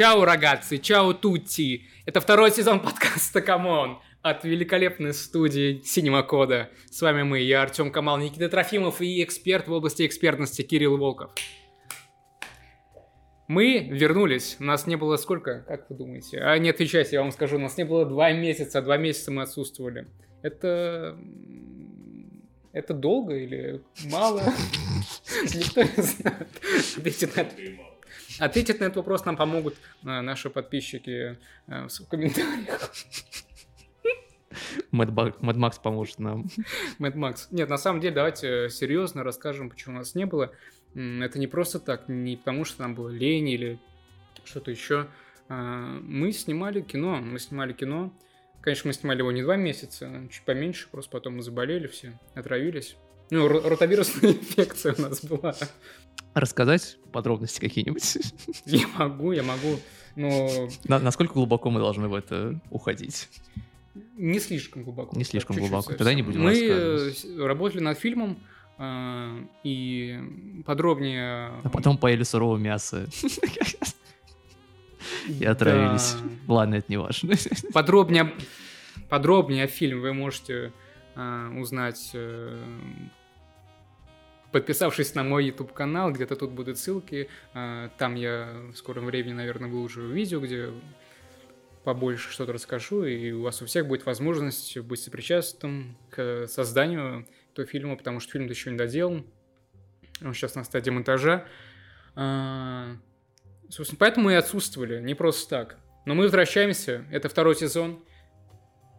Ciao, ragazzi, ciao, tutti. Это второй сезон подкаста «Камон» от великолепной студии Синема Кода. С вами мы, я Артем Камал, Никита Трофимов и эксперт в области экспертности Кирилл Волков. Мы вернулись. У нас не было сколько, как вы думаете? А не отвечайте, я вам скажу. У нас не было два месяца. Два месяца мы отсутствовали. Это... Это долго или мало? Никто не знает. Ответить на, этот вопрос нам помогут э, наши подписчики э, в комментариях. Мэд Макс поможет нам. Мэд Макс. Нет, на самом деле, давайте серьезно расскажем, почему у нас не было. Это не просто так, не потому что нам было лень или что-то еще. А, мы снимали кино, мы снимали кино, Конечно, мы снимали его не два месяца, чуть поменьше, просто потом мы заболели все, отравились. Ну, ротавирусная инфекция у нас была. Рассказать подробности какие-нибудь? Я могу, я могу, но... На, насколько глубоко мы должны в это уходить? Не слишком глубоко. Не слишком глубоко, тогда не будем Мы работали над фильмом, а, и подробнее... А потом поели сырого мяса и отравились. Ладно, это не важно. Подробнее, подробнее о фильме вы можете э, узнать, э, подписавшись на мой YouTube канал, где-то тут будут ссылки. Э, там я в скором времени, наверное, выложу видео, где побольше что-то расскажу, и у вас у всех будет возможность быть сопричастным к созданию этого фильма, потому что фильм еще не доделан. Он сейчас на стадии монтажа. Собственно, поэтому и отсутствовали, не просто так. Но мы возвращаемся, это второй сезон.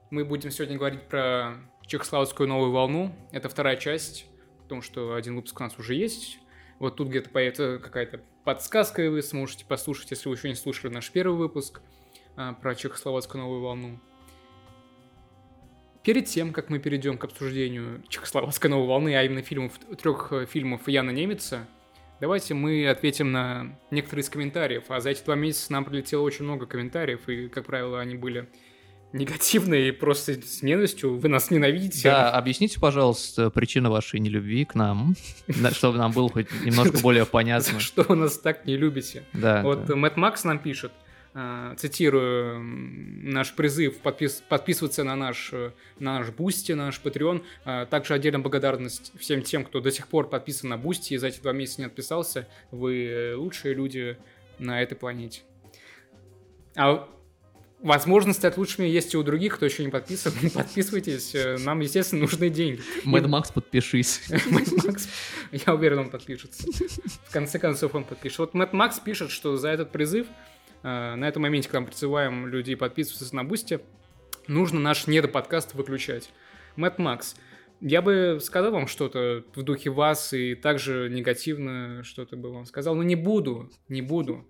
Мы будем сегодня говорить про чехословацкую новую волну. Это вторая часть, потому что один выпуск у нас уже есть. Вот тут где-то появится какая-то подсказка, и вы сможете послушать, если вы еще не слушали наш первый выпуск а, про чехословацкую новую волну. Перед тем, как мы перейдем к обсуждению чехословацкой новой волны, а именно фильмов, трех э, фильмов Яна Немеца, Давайте мы ответим на некоторые из комментариев. А за эти два месяца нам прилетело очень много комментариев, и, как правило, они были негативные и просто с ненавистью. Вы нас ненавидите. Да, объясните, пожалуйста, причину вашей нелюбви к нам, чтобы нам было хоть немножко более понятно. Что вы нас так не любите. Да. Вот Mad Max нам пишет. Э, цитирую наш призыв подпис подписываться на наш, на наш Boosty, на наш Patreon. Э, также отдельная благодарность всем тем, кто до сих пор подписан на Boosty и за эти два месяца не отписался. Вы лучшие люди на этой планете. А возможность стать лучшими есть и у других, кто еще не подписан. Подписывайтесь, э, нам, естественно, нужны деньги. Mad Max, подпишись. Mad Max, я уверен, он подпишется. В конце концов, он подпишет. Вот Mad Max пишет, что за этот призыв Э, на этом моменте, когда мы призываем людей подписываться на Boosty, нужно наш недоподкаст выключать. Mad Max, я бы сказал вам что-то в духе вас и также негативно что-то бы вам сказал, но не буду, не буду,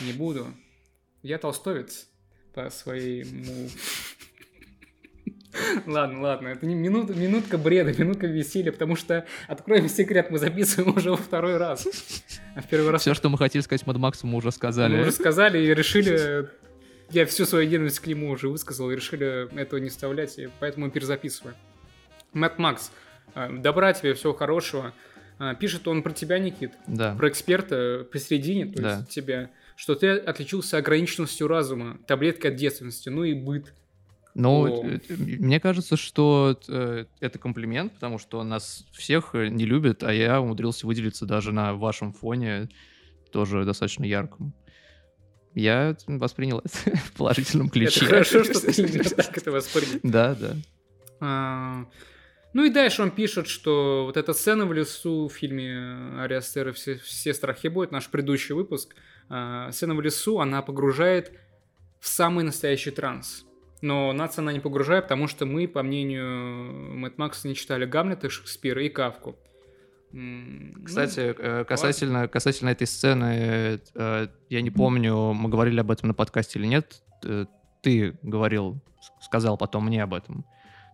не буду. Я толстовец по своему Ладно, ладно, это не минут, минутка бреда, минутка веселья, потому что, откроем секрет, мы записываем уже во второй раз. А в первый раз... Все, что мы хотели сказать Мад Максу, мы уже сказали. Мы уже сказали и решили... Я всю свою ненависть к нему уже высказал и решили этого не вставлять, и поэтому мы перезаписываем. Мэтт Макс, э, добра тебе, всего хорошего. Э, пишет он про тебя, Никит. Да. Про эксперта посередине, то да. есть тебя. Что ты отличился ограниченностью разума, таблеткой от детственности, ну и быт. Ну, О. Э, мне кажется, что э, это комплимент, потому что нас всех э, не любят, а я умудрился выделиться даже на вашем фоне, тоже достаточно ярком. Я воспринял это в положительном ключе. Это хорошо, что ты именно так это воспринял. Да, да. А, ну и дальше он пишет, что вот эта сцена в лесу в фильме Ариастера «Все, все страхи будет», наш предыдущий выпуск, сцена в лесу, она погружает в самый настоящий транс. Но нас она не погружает, потому что мы, по мнению Мэтт Макса, не читали Гамлета, Шекспира и Кавку. Кстати, ну, касательно, касательно этой сцены, э, я не помню, мы говорили об этом на подкасте или нет. Э, ты говорил, сказал потом мне об этом,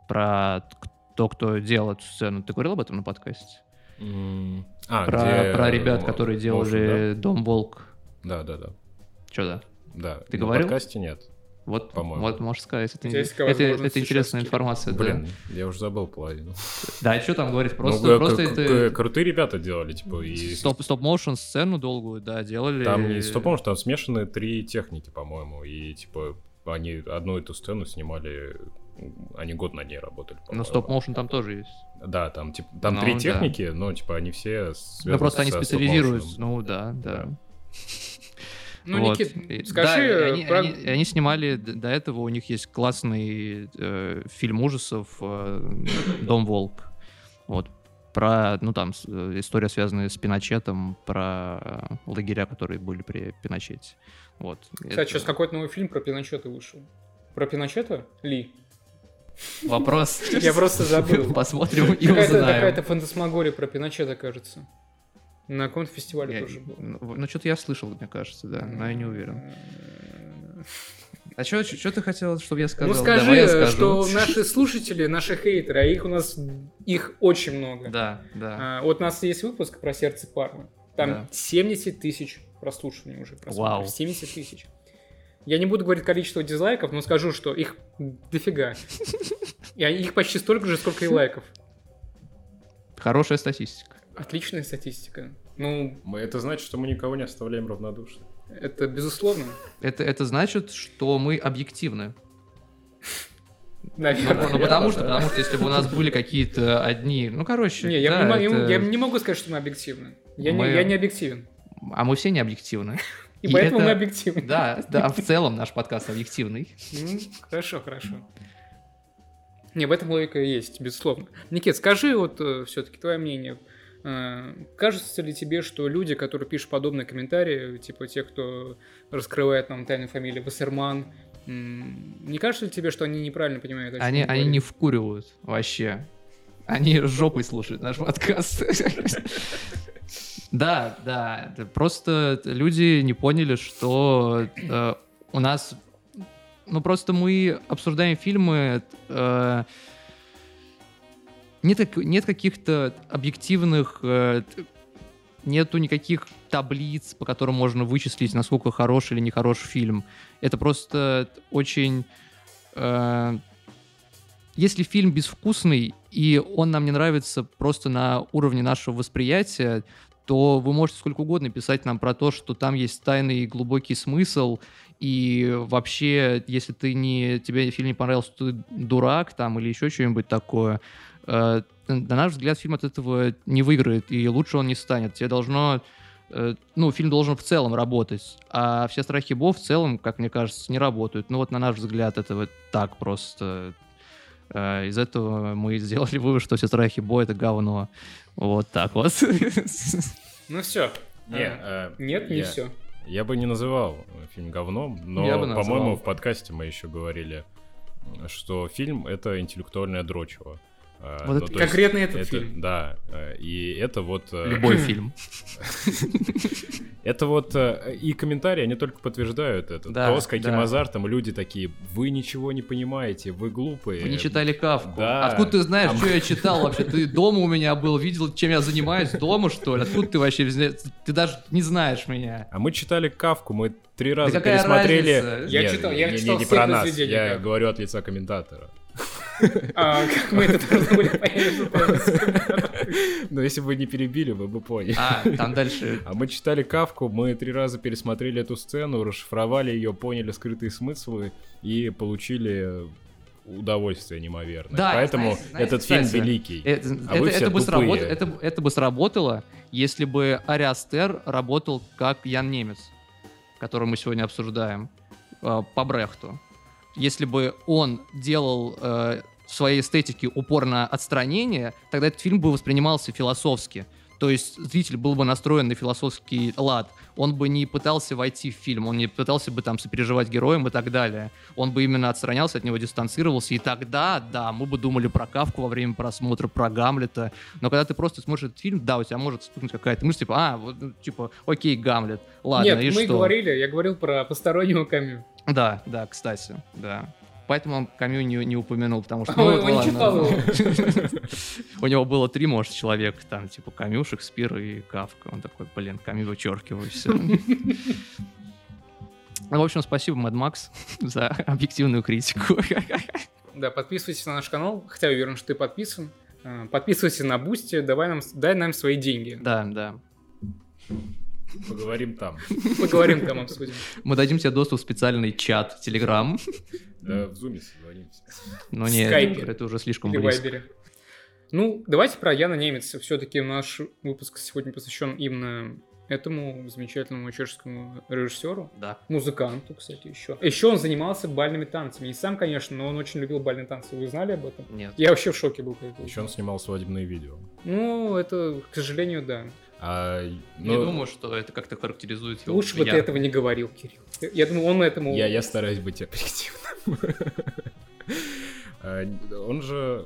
про то, кто делал эту сцену. Ты говорил об этом на подкасте? Mm. А, про, где... про ребят, которые делали Motion, да? Дом Волк. Да, да, да. Что да? Да. Ты на говорил? подкасте нет. Вот, По-моему. вот можешь сказать. Это, это, это возможность интересная информация. да. Блин, я уже забыл половину. Да, что там говорить? Просто, Ну, просто это... Крутые ребята делали, типа, и... Стоп, стоп-моушен сцену долгую, да, делали. Там не стоп что там смешаны три техники, по-моему, и, типа, они одну эту сцену снимали, они год над ней работали, Но стоп-моушен там тоже есть. Да, там, типа, там Ну, три да. техники, но, типа, они все связаны Ну, просто они специализируются. Ну, да, да. Ну, Вот. Никит, скажи... да, они, про- они- они снимали до этого, у них есть классный э, фильм ужасов э, «Дом Волк». Вот. Про, ну там, э, история, связанная с Пиночетом, про лагеря, которые были при Пиночете. Вот. Кстати, Это сейчас какой-то новый фильм про Пиночета вышел. Про Пиночета? Ли? Вопрос. Я просто забыл. Посмотрим и узнаем. какая-то фантасмагория про Пиночета, кажется. На каком-то фестивале Я- тоже был. Ну, что-то я слышал, мне кажется, да, но я не уверен. А что ты хотел, чтобы я сказал? Ну скажи, Давай я э, скажу. что наши слушатели, наши хейтеры, а их у нас их очень много. Да, да. А, вот у нас есть выпуск про сердце парня. Там Да. 70 тысяч прослушиваний уже. Вау. 70 тысяч. Я не буду говорить количество дизлайков, но скажу, что их дофига. И их почти столько же, сколько и лайков. Хорошая статистика. Отличная статистика. Ну, Мы, это значит, что мы никого не оставляем равнодушным. это безусловно. Это, это значит, что мы объективны. Ну, Наверное. ну, потому что, потому что если бы у нас были какие-то одни, ну короче, Не, я, да, не, могу- это- я не могу сказать, что мы объективны. Я, Мы- не, я не объективен. а мы все не объективны. И, И поэтому это- мы объективны. Да, да, в целом наш подкаст объективный. Ну, хорошо, хорошо. Не, в этом логика есть, безусловно. Никит, скажи вот все-таки твое мнение. Э, Кажется ли тебе, что люди, которые пишут подобные комментарии, типа те, кто раскрывает нам тайну фамилии Вассерман, не кажется ли тебе, что они неправильно понимают, Они, они говорим? не вкуривают вообще. Они жопой слушают наш подкаст. Да, да. Просто люди не поняли, что э, у нас... Ну, просто мы обсуждаем фильмы... нет, нет каких-то объективных... э, нету никаких таблиц, по которым можно вычислить, насколько хороший или нехороший фильм. Это просто очень... э, если фильм безвкусный, и он нам не нравится просто на уровне нашего восприятия, то вы можете сколько угодно писать нам про то, что там есть тайный и глубокий смысл, и вообще, если ты не, тебе фильм не понравился, ты дурак там или еще что-нибудь такое. Э, на наш взгляд, фильм от этого не выиграет, и лучше он не станет. Тебе должно э, ну, фильм должен в целом работать, а все страхи Бо в целом, как мне кажется, не работают. Ну вот на наш взгляд это вот так просто. Э, Из этого мы сделали вывод, что все страхи Бо это говно. Вот так вот. Ну все. Не, э, Нет, не я- все. Я бы не называл фильм говном, но, по-моему, в подкасте мы еще говорили, что фильм — это интеллектуальное дрочево. А, Вот ну, это- то есть Конкретно этот это- фильм. Да, э, и это вот... э, Любой фильм. Это вот э, и комментарии, они только подтверждают это. Да, То, с каким да. азартом люди такие, вы ничего не понимаете, вы глупые. Вы не читали Кавку. Да. Откуда ты знаешь, А что я читал вообще? Ты дома у меня был, видел, чем я занимаюсь дома, что ли? Откуда ты вообще Ты даже не знаешь меня. А мы читали Кавку, мы три раза какая пересмотрели... разница? Я Нет, читал- я не, читал не все про нас, я говорю от лица комментатора. А как мы это должны были понять? Но если бы вы не перебили, вы бы поняли. А, там дальше. А мы читали Кавку, мы три раза пересмотрели эту сцену, расшифровали ее, поняли скрытые смыслы и получили удовольствие неимоверное. Да, Поэтому знаете- знаете, этот фильм кстати, великий. Это, А вы это- все это бы сработ- это- это бы сработало, если бы Ари Астер работал как Ян Немец, который мы сегодня обсуждаем, э, по Брехту. Если бы он делал э, в своей эстетике упор на отстранение, тогда этот фильм бы воспринимался философски. То есть зритель был бы настроен на философский лад. Он бы не пытался войти в фильм, он не пытался бы там сопереживать героям и так далее. Он бы именно отстранялся от него, дистанцировался, и тогда, да, мы бы думали про Кавку во время просмотра, про Гамлета. Но когда ты просто смотришь этот фильм, да, у тебя может вспыхнуть какая-то мысль, типа, а, вот, ну, типа, окей, Гамлет, ладно, Нет, и мы что? говорили, я говорил про постороннего камю. Да, да, кстати, да. Поэтому он Камю не, не упомянул, потому что... Он- ну, вот он не читал У него было три, может, человека, там, типа, Камю, Шекспир и Кавка. Он такой, блин, Камю вычеркиваю все. Ну, в общем, спасибо, Mad Max, за объективную критику. Да, подписывайтесь на наш канал, хотя я уверен, что ты подписан. Э, Подписывайся на Boosty, давай нам, дай нам свои деньги. Да, да. Поговорим там. Поговорим там, обсудим. Мы дадим тебе доступ в специальный чат Telegram. Да, в зуме созвонимся. Но нет, это уже слишком близко. Ну, давайте про Яна Немеца. Все-таки наш выпуск сегодня посвящен именно этому замечательному чешскому режиссеру. Да. Музыканту, кстати, еще. Еще он занимался бальными танцами. Не сам, конечно, но он очень любил бальные танцы. Вы знали об этом? Нет. Я вообще в шоке был. когда Еще он снимал свадебные видео. Ну, это, к сожалению, да. А, Не ну, думаю, что это как-то характеризует его. Лучше бы ты этого не говорил, Кирилл. Я думаю, он этому... Я, я стараюсь быть объективным. А, Он же...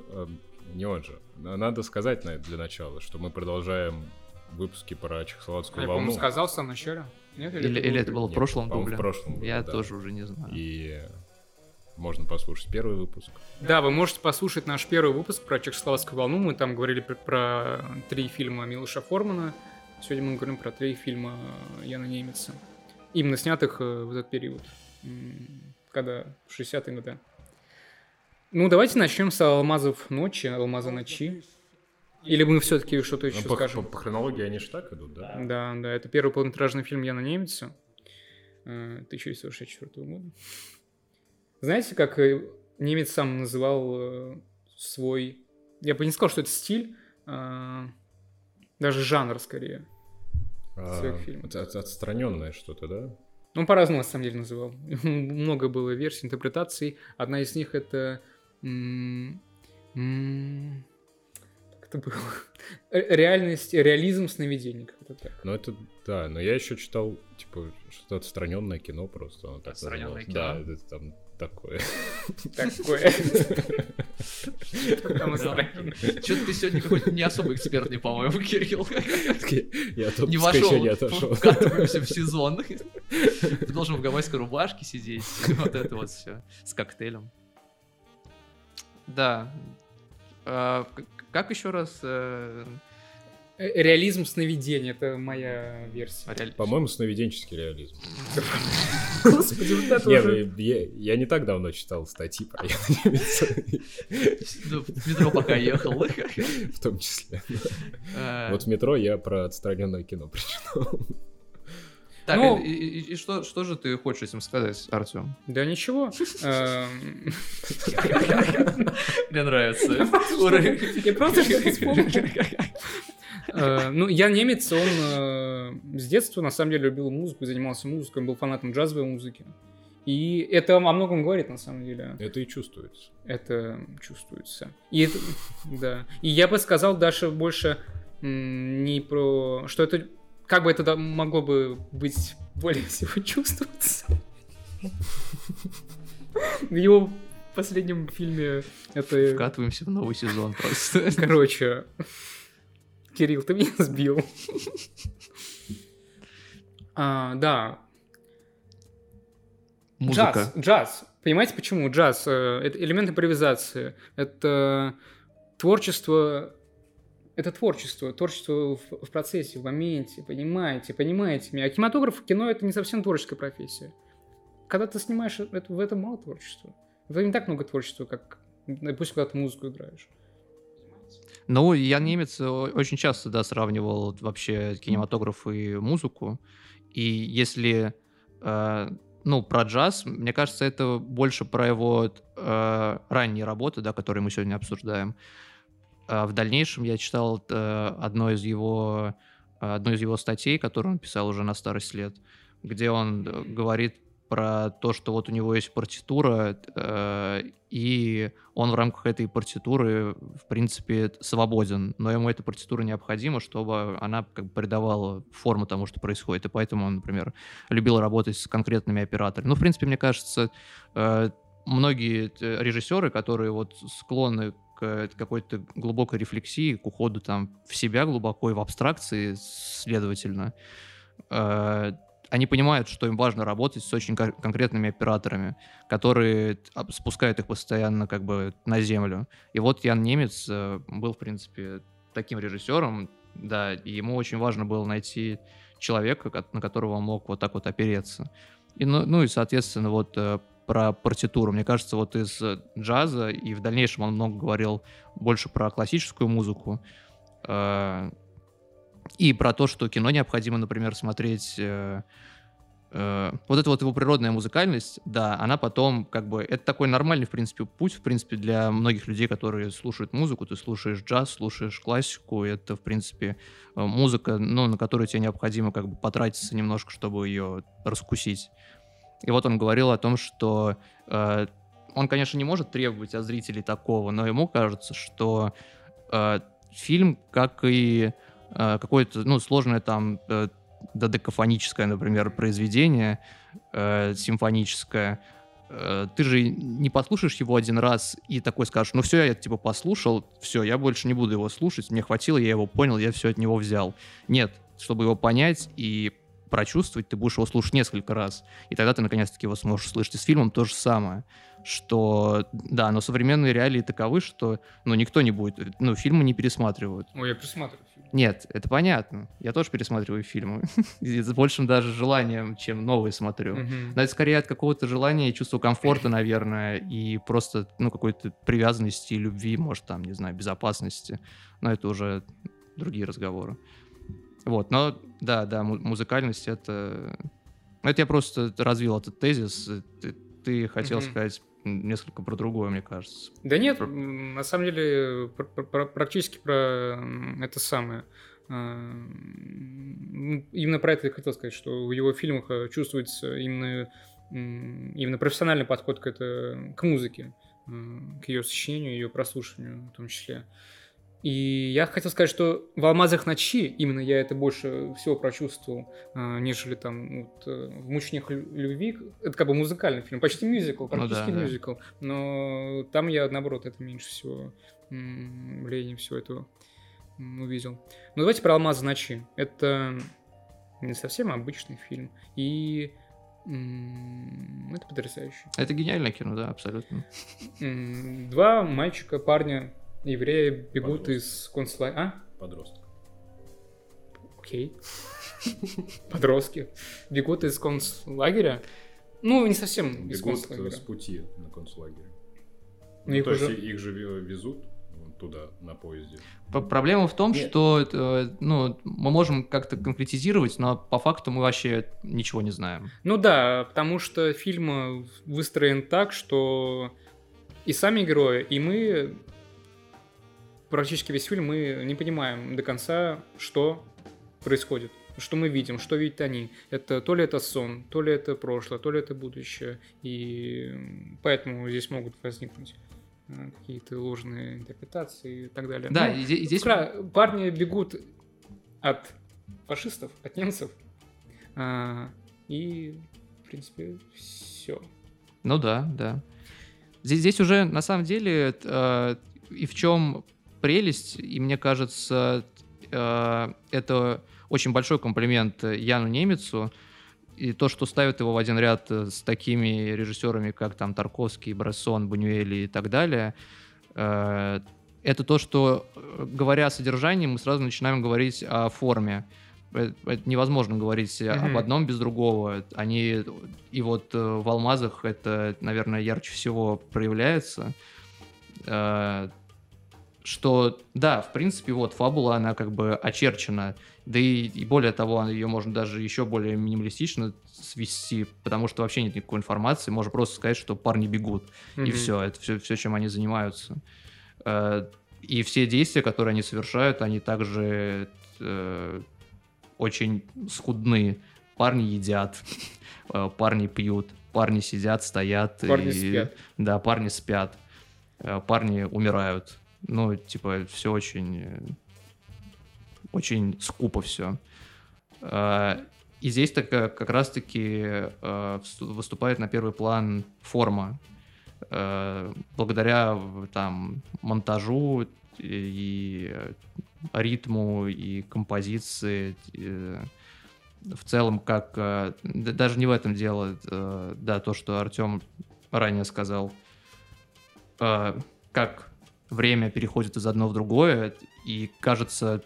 Не он же. Надо сказать на- для начала, что мы продолжаем выпуски про чехословацкую Я, по-моему, волну. сказал в самом начале. Нет? Или, или это было в прошлом дубле? в прошлом Я да. тоже уже не знаю. И можно послушать первый выпуск. Да, вы можете послушать наш первый выпуск про чехословацкую волну. Мы там говорили про, про три фильма Милоша Формана. Сегодня мы говорим про три фильма Яна Немеца. Именно снятых э, в этот период. Когда в 60-е годы. Ну, давайте начнем с «Алмазов ночи», «Алмаза ночи». Или мы все-таки что-то еще Ну, по, скажем? по- по хронологии они же так идут, да? Да, да, это первый полнометражный фильм Яна Немеца э, 1964 года. Знаете, как э, немец сам называл э, свой... Я бы не сказал, что это стиль, а, даже жанр скорее. своих фильмов. от- от- отстраненное что-то, да? Он по-разному, на самом деле, называл. Много было версий, интерпретаций. Одна из них это... Как это было? Реальность, реализм сновидений. как-то так. Ну, это, да, но я еще читал, типа, что-то отстраненное кино просто. оно так Отстраненное называлось. Да, это там такое. Такое. Что-то ты сегодня какой-то не особо экспертный, по-моему, Кирилл. Я от Не вошел, не отошел. вкатываемся в сезон. Ты должен в гавайской рубашке сидеть, вот это вот все, с коктейлем. Да. А, Как еще раз? э, Э, Реализм сновидений, это моя версия. реаль- По-моему, сновиденческий реализм. Господи, вот это Не, уже... ну, я, я не так давно читал статьи про Ну, В метро пока ехал. в том числе. Э, Вот в метро я про отстраненное кино прочитал. Так, Ну- и, и- и что, что же ты хочешь этим сказать, Артем? Да ничего. Эм, Мне нравится. Я просто. Э, Ну, я немец, он э, с детства на самом деле любил музыку, занимался музыкой, он был фанатом джазовой музыки. И это о многом говорит, на самом деле. Это и чувствуется. Это чувствуется. И это, да. И я бы сказал даже больше не про... Что это... Как бы это могло бы быть более всего чувствоваться. В его последнем фильме это... Вкатываемся в новый сезон просто. Короче, Кирилл, ты меня сбил. А, да, Музыка. Джаз, джаз. Понимаете, почему джаз? э, Это элемент импровизации. Это творчество... Это творчество. Творчество в, в процессе, в моменте. Понимаете? Понимаете меня? А кинематограф, кино — это не совсем творческая профессия. Когда ты снимаешь, это, в этом мало творчества. В этом не так много творчества, как, допустим, когда ты музыку играешь. Ну, я немец о- очень часто, да, сравнивал вообще кинематограф и музыку. И если, э, ну, про джаз, мне кажется, это больше про его э, ранние работы, да, которые мы сегодня обсуждаем. А в дальнейшем я читал э, одно из его, одну из его статей, которую он писал уже на старость лет, где он э, говорит про то, что вот у него есть партитура, э, и он в рамках этой партитуры, в принципе, свободен, но ему эта партитура необходима, чтобы она как бы придавала форму тому, что происходит, и поэтому он, например, любил работать с конкретными операторами. Ну, в принципе, мне кажется, э, многие режиссеры, которые вот склонны к какой-то глубокой рефлексии, к уходу там в себя глубоко и в абстракции, следовательно, э, они понимают, что им важно работать с очень кон- конкретными операторами, которые спускают их постоянно как бы на землю. И вот Ян Немец э, был, в принципе, таким режиссером, да, и ему очень важно было найти человека, на которого он мог вот так вот опереться. И, ну, ну и, соответственно, вот э, про партитуру. Мне кажется, вот из джаза, и в дальнейшем он много говорил больше про классическую музыку, э, и про то, что кино необходимо, например, смотреть... Э, э, вот эта вот его природная музыкальность, да, она потом как бы... Это такой нормальный, в принципе, путь, в принципе, для многих людей, которые слушают музыку. Ты слушаешь джаз, слушаешь классику, это, в принципе, э, музыка, ну, на которую тебе необходимо как бы потратиться немножко, чтобы ее раскусить. И вот он говорил о том, что э, он, конечно, не может требовать от зрителей такого, но ему кажется, что э, фильм, как и э, какое-то, ну, сложное там э, додекафоническое, например, произведение, э, симфоническое, э, ты же не послушаешь его один раз и такой скажешь, ну все, я типа послушал, все, я больше не буду его слушать, мне хватило, я его понял, я все от него взял. Нет, чтобы его понять и прочувствовать, ты будешь его слушать несколько раз. И тогда ты наконец-таки его сможешь слышать. И с фильмом то же самое. Что, да, но современные реалии таковы, что, ну, никто не будет, ну, фильмы не пересматривают. Ой, я пересматриваю. Нет, это понятно. Я тоже пересматриваю фильмы. с большим даже желанием, чем новые смотрю. Но это скорее от какого-то желания и чувства комфорта, наверное, и просто, ну, какой-то привязанности и любви, может, там, не знаю, безопасности. Но это уже другие разговоры. Вот, но да, да, музыкальность это... Это я просто развил этот тезис. Ты, ты хотел mm-hmm. сказать несколько про другое, мне кажется. Да нет, про... на самом деле про, про, практически про это самое. А, именно про это я хотел сказать, что в его фильмах э, чувствуется именно, именно профессиональный подход к, это, к музыке, э, к ее сочинению, ее прослушиванию в том числе. И я хотел сказать, что в «Алмазах ночи» именно я это больше всего прочувствовал, а, нежели там вот, э, в «Мучениях любви». Это как бы музыкальный фильм, почти мюзикл, практически ну, да, мюзикл. Да. Но там я, наоборот, это меньше всего влияние всего этого увидел. Ну, давайте про «Алмазы ночи». Это не совсем обычный фильм. И это потрясающе. Это гениальное кино, да, абсолютно. Два мальчика, парня Евреи бегут Подросток. из концлагеря. А? Подросток. Окей. Подростки. Бегут из концлагеря. Ну, не совсем из концлагеря. с пути на концлагерь. Ну, их то уже... есть их же везут туда на поезде. Проблема в том, Нет. что э, ну, мы можем как-то конкретизировать, но по факту мы вообще ничего не знаем. Ну да, потому что фильм выстроен так, что и сами герои, и мы практически весь фильм мы не понимаем до конца, что происходит, что мы видим, что видят они. Это то ли это сон, то ли это прошлое, то ли это будущее. И поэтому здесь могут возникнуть э, какие-то ложные интерпретации и так далее. Да, ну, и здесь... Парни бегут от фашистов, от немцев. А, и, в принципе, все. Ну да, да. Здесь, здесь уже, на самом деле, э, и в чем прелесть, и мне кажется, э, это очень большой комплимент Яну Немецу, и то, что ставят его в один ряд с такими режиссерами, как там Тарковский, Брессон, Бунюэли и так далее, э, это то, что, говоря о содержании, мы сразу начинаем говорить о форме. Это, невозможно говорить mm-hmm. об одном без другого. Они и вот э, в алмазах это, наверное, ярче всего проявляется что, да, в принципе, вот фабула, она как бы очерчена, да и, и более того, ее можно даже еще более минималистично свести, потому что вообще нет никакой информации, можно просто сказать, что парни бегут, mm-hmm. и все, это все, все, чем они занимаются. Э, и все действия, которые они совершают, они также э, очень скудны. Парни едят, э, парни пьют, парни сидят, стоят. Парни и, спят. Да, парни спят, парни умирают ну, типа, все очень, очень скупо все. А, и здесь так, как раз-таки а, выступает на первый план форма. А, благодаря там монтажу и ритму и композиции в целом как даже не в этом дело да то что Артем ранее сказал как время переходит из одного в другое, и кажется,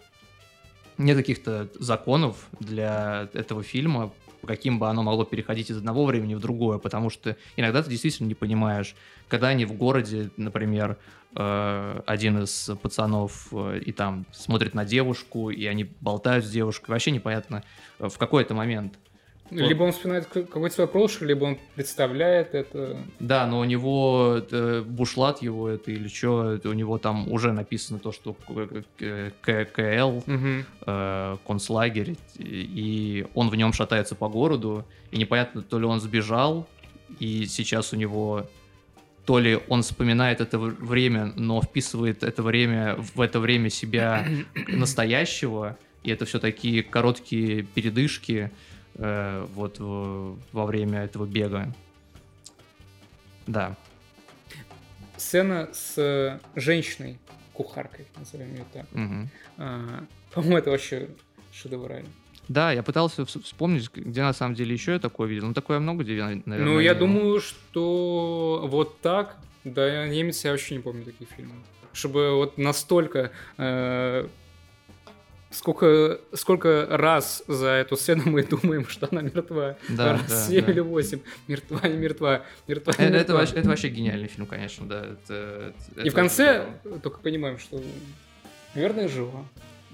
нет каких-то законов для этого фильма, каким бы оно могло переходить из одного времени в другое, потому что иногда ты действительно не понимаешь, когда они в городе, например, э, один из пацанов э, и там смотрит на девушку, и они болтают с девушкой, вообще непонятно э, в какой-то момент либо он вспоминает какой-то свой прошлое, либо он представляет это. Да, но у него э, бушлат его это или что, у него там уже написано то, что ККЛ, угу. э, концлагерь, и он в нем шатается по городу, и непонятно, то ли он сбежал, и сейчас у него то ли он вспоминает это время, но вписывает это время в это время себя настоящего, и это все такие короткие передышки, э, вот в, во время этого бега. Да. Сцена с женщиной, кухаркой, назовем ее так. Угу. А, по-моему, это вообще шедеврально. Да, я пытался вспомнить, где на самом деле еще я такое видел. Ну, такое много где, наверное. Ну, я думаю, что вот так, да, немец я вообще не помню такие фильмы. Чтобы вот настолько э, сколько, сколько раз за эту сцену мы думаем, что она мертва. Да, раз да, 7 да. или 8. Мертва, не мертва, мертва, не это, мертва. Это, вообще, это вообще гениальный фильм, конечно, да. Это, это, И в конце только понимаем, что, наверное, жива.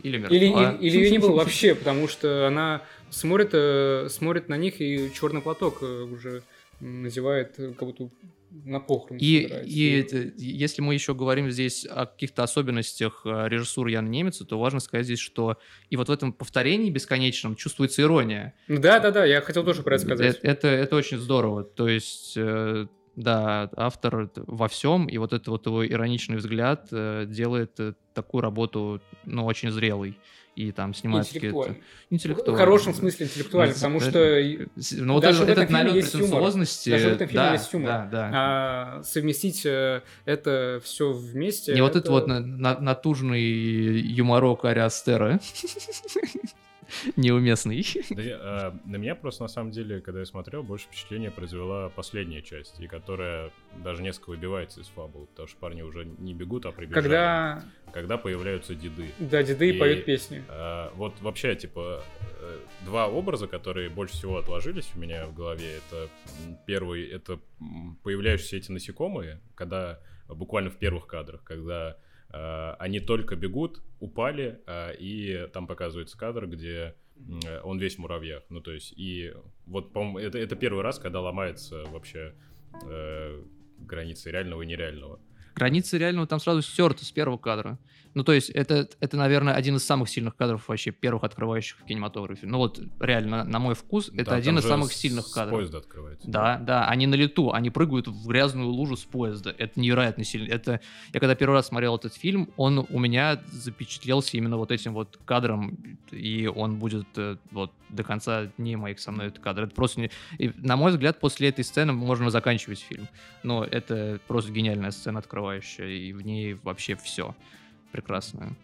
Или мертва. Или, или, или ее не было вообще, потому что она смотрит, э, смотрит на них, и черный платок э, уже надевает, как будто на похороны и, и если мы еще говорим здесь о каких-то особенностях э, режиссуры Яна Немеца, то важно сказать здесь, что и вот в этом повторении бесконечном чувствуется ирония. Да, да, да, я хотел тоже про это сказать. Это, это, это очень здорово. То есть э, да, автор во всем, и вот это вот его ироничный взгляд э, делает такую работу, ну, очень зрелой и там снимают интеллектуально. интеллектуально. В хорошем смысле интеллектуально, потому что ну, вот даже этот, в этом налет претенциозности... Даже в этом фильме да, есть юмор. Да, да. А совместить э, это все вместе... Не это... вот этот вот натужный юморок Ариастера. неуместный. Да, а, на меня просто, на самом деле, когда я смотрел, больше впечатление произвела последняя часть, и которая даже несколько выбивается из фабулы, потому что парни уже не бегут, а прибежали. Когда... Когда появляются деды. Да, деды и поют песни. А, вот вообще, типа, э, два образа, которые больше всего отложились у меня в голове, это первый, это появляющиеся эти насекомые, когда буквально в первых кадрах, когда они только бегут, упали, э, и там показывается кадр, где он весь в муравьях. Ну, то есть, и вот, по-моему, это, это первый раз, когда ломается вообще э, границы реального и нереального. Границы реального там сразу стерты с первого кадра. Ну, то есть это, это, наверное, один из самых сильных кадров вообще, первых открывающих в кинематографе. Ну вот, реально, на мой вкус, это да, один из самых сильных кадров. Поезда открывается. Да, да, они на лету, они прыгают в грязную лужу с поезда. Это невероятно сильно. Это, я когда первый раз смотрел этот фильм, он у меня запечатлелся именно вот этим вот кадром, и он будет э, вот до конца дней моих со мной этот кадр. Это просто, не... и, на мой взгляд, после этой сцены можно заканчивать фильм. Но это просто гениальная сцена открывающая, и в ней вообще все прекрасная.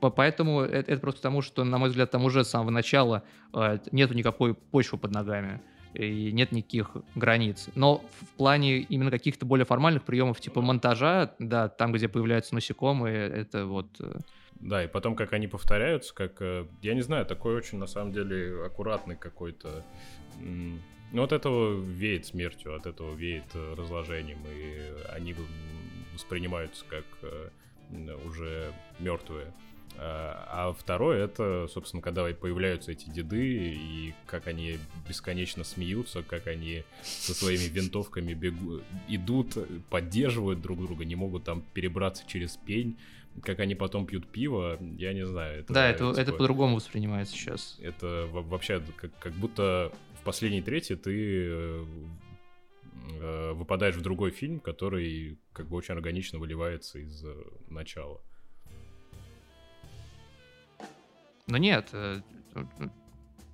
Поэтому это, это просто потому, что, на мой взгляд, там уже с самого начала э, нету никакой почвы под ногами и нет никаких границ. Но в плане именно каких-то более формальных приемов, типа монтажа, да, там, где появляются насекомые, это вот... Э, да, и потом, как они повторяются, как, э, я не знаю, такой очень, на самом деле, аккуратный какой-то... Ну, от этого веет смертью, от этого веет разложением, и они воспринимаются как уже мертвые. А, а второе это, собственно, когда появляются эти деды и как они бесконечно смеются, как они со своими винтовками бегут, идут, поддерживают друг друга, не могут там перебраться через пень, как они потом пьют пиво, я не знаю. Это, да, это, типа, это по-другому воспринимается сейчас. Это вообще как, как будто в последней трети ты э, выпадаешь в другой фильм, который как бы очень органично выливается из э, начала. Ну нет, э,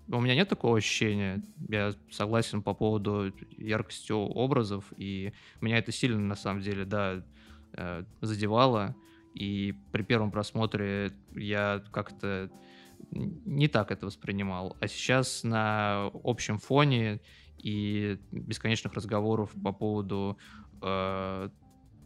у меня нет такого ощущения. Я согласен по поводу яркости образов, и меня это сильно, на самом деле, да, э, задевало. И при первом просмотре я как-то не так это воспринимал. А сейчас на общем фоне и бесконечных разговоров по поводу э,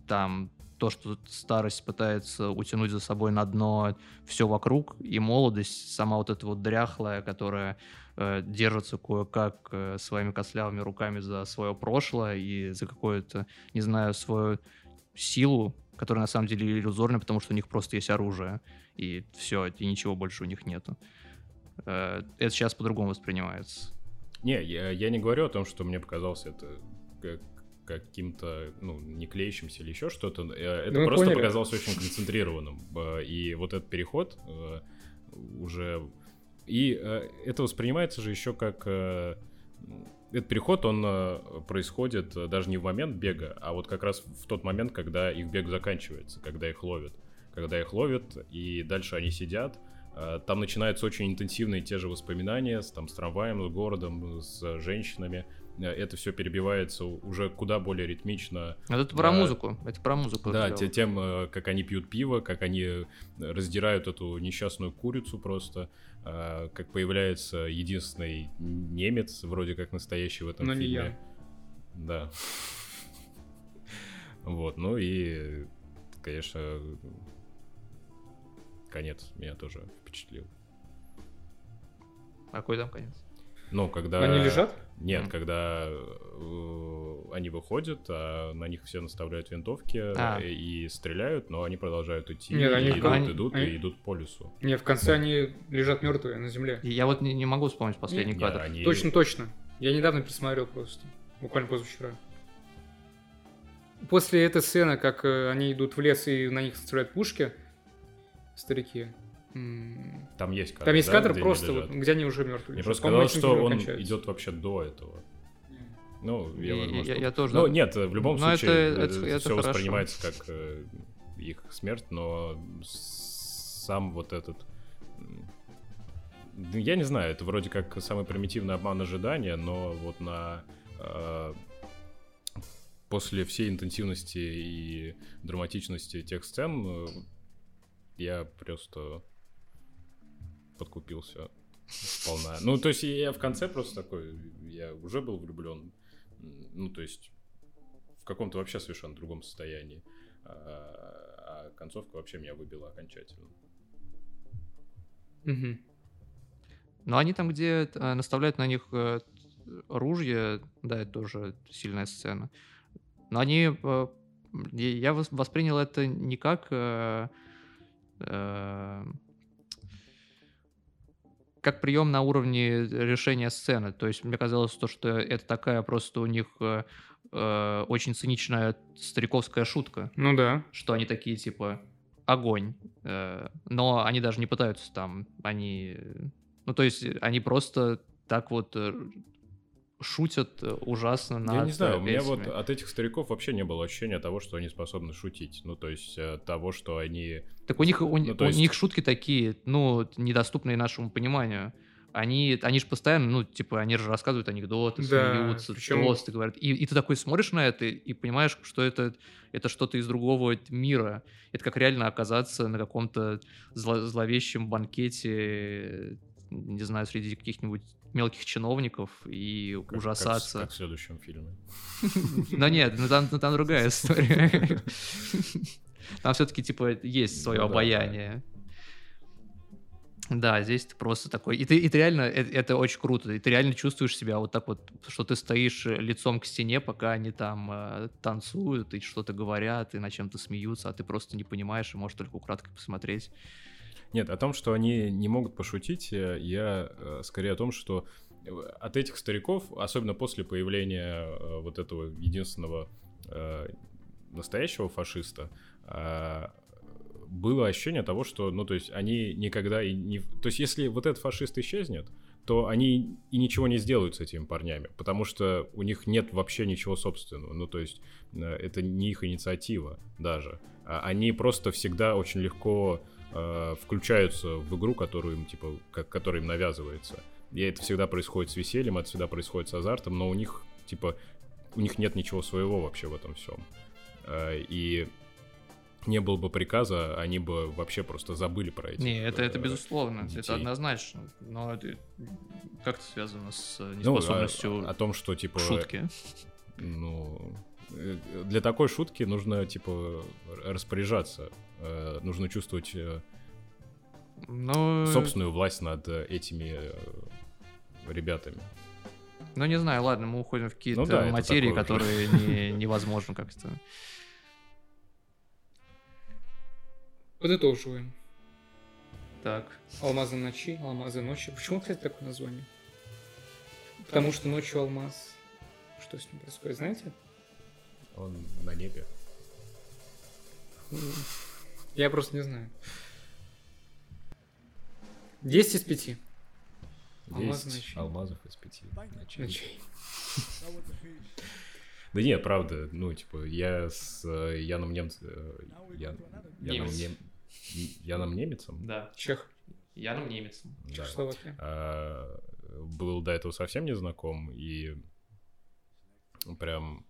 там то, что старость пытается утянуть за собой на дно все вокруг, и молодость, сама вот эта вот дряхлая, которая э, держится кое-как э, своими костлявыми руками за свое прошлое и за какое-то, не знаю, свою силу, которая на самом деле иллюзорная, потому что у них просто есть оружие, и все, и ничего больше у них нету. Э, это сейчас по-другому воспринимается. Не, я, я не говорю о том, что мне показалось это как каким-то, ну, не клеящимся или еще что-то. Э, это Ну, просто поняли. показалось очень концентрированным. Э, И вот этот переход э, уже... И это воспринимается же еще как... Этот переход, он происходит даже не в момент бега, а вот как раз в тот момент, когда их бег заканчивается, когда их ловят. Когда их ловят, и дальше они сидят, там начинаются очень интенсивные те же воспоминания с, там, с трамваем, с городом, с женщинами. Э, Это все перебивается уже куда более ритмично. Вот это про Да. музыку, это про музыку. Да, те- тем, э, как они пьют пиво, как они э, раздирают эту несчастную курицу просто, э, как появляется единственный немец, вроде как настоящий в этом Но не фильме. я. Да. Вот, ну и, конечно, конец меня тоже впечатлил. А Какой там конец? Ну, когда... Они лежат? Нет, Мгм. когда э, они выходят, а на них все наставляют винтовки А. и стреляют, но они продолжают идти, Нет, они- идут, они- идут они- и идут по лесу. Не, в конце они лежат мертвые на земле. И Я вот не, не могу вспомнить последний Не, кадр. они- Точно, точно. Я недавно пересмотрел просто. Буквально позавчера. После этой сцены, как э, они идут в лес и на них стреляют пушки, старики. Там есть кадр, Там есть да, кадр где они просто, лежат? вот, где они уже мертвые. Мне просто казалось, что он кончается. идет вообще до этого. Ну, я, И- возможно, я- я тоже, Ну, да. нет, в любом Но случае, это- это- это все хорошо. воспринимается как э, их смерть, но сам вот этот... ну, Я не знаю, это вроде как самый примитивный обман ожидания, но вот на... э, после всей интенсивности и драматичности тех сцен э, я просто подкупился сполна. Ну, то есть я в конце просто такой, я уже был влюблен. Ну, то есть в каком-то вообще совершенно другом состоянии. А, а концовка вообще меня выбила окончательно. Мгм. Но они там, где э, наставляют на них э, ружья, да, это тоже сильная сцена. Но они... э, я я вос- воспринял это не как... э, э, как прием на уровне решения сцены. То есть мне казалось, то, что это такая просто у них э, э, очень циничная стариковская шутка Ну да. что они такие типа огонь, Э, но они даже не пытаются там, они, ну то есть они просто так вот э, шутят э, ужасно над я не знаю, у меня вот от этих стариков вообще не было ощущения того, что они способны шутить. Ну, то есть э, того, что они... Так у них у, ну, то у есть- них шутки такие, ну недоступные нашему пониманию. Они, они же постоянно, ну, типа, они же рассказывают анекдоты, Да, смеются, причем- тосты говорят. И, и ты такой смотришь на это и понимаешь, что это, это что-то из другого мира. Это как реально оказаться на каком-то зло- зловещем банкете, не знаю, среди каких-нибудь мелких чиновников и как- как ужасаться. Как в следующем фильме. Но нет, ну там, ну там другая история. Там все-таки, типа, есть свое Ну обаяние. Да, здесь ты просто такой... И ты, и ты реально... Это, это очень круто. И ты реально чувствуешь себя вот так вот, что ты стоишь э, лицом к стене, пока они там э, танцуют и что-то говорят, и на чем-то смеются, а ты просто не понимаешь и можешь только украдкой посмотреть. Нет, о том, что они не могут пошутить, э, я э, скорее о том, что э, от этих стариков, особенно после появления вот этого единственного настоящего фашиста, было ощущение того, что, ну, то есть они никогда и не... То есть если вот этот фашист исчезнет, то они и ничего не сделают с этими парнями, потому что у них нет вообще ничего собственного. Ну, то есть это не их инициатива даже. А Они просто всегда очень легко э, включаются в игру, которую им, типа, как, которая им навязывается. И это всегда происходит с весельем, это всегда происходит с азартом, но у них, типа, у них нет ничего своего вообще в этом всем. И не было бы приказа, они бы вообще просто забыли про эти. Не, это, это безусловно, это детей. однозначно. Но это как-то связано с э, Ну, неспособностью о, о том, что, типа, к шутке. ну, э, для такой шутки нужно, типа, распоряжаться. Э, нужно чувствовать э, Ну, собственную власть над э, этими э, ребятами. ну не знаю, ладно, мы уходим в какие-то Ну да, материи, которые не- невозможно как-то. Подытоживаем. Так. Алмазы ночи, алмазы ночи. Почему, кстати, такое название? Потому что ночью алмаз. Что с ним происходит, знаете? Он на небе. Я просто не знаю. 10 из 5. Алмаз 10 ночи. алмазов из пяти ночей. Ночей. Да нет, правда, ну, типа, я с э, Яном Немцем... Ян, Яном, Немец. Нем- Яном Немецем? Да. Чех. Яном немецем. Да. А, был до этого совсем не знаком и прям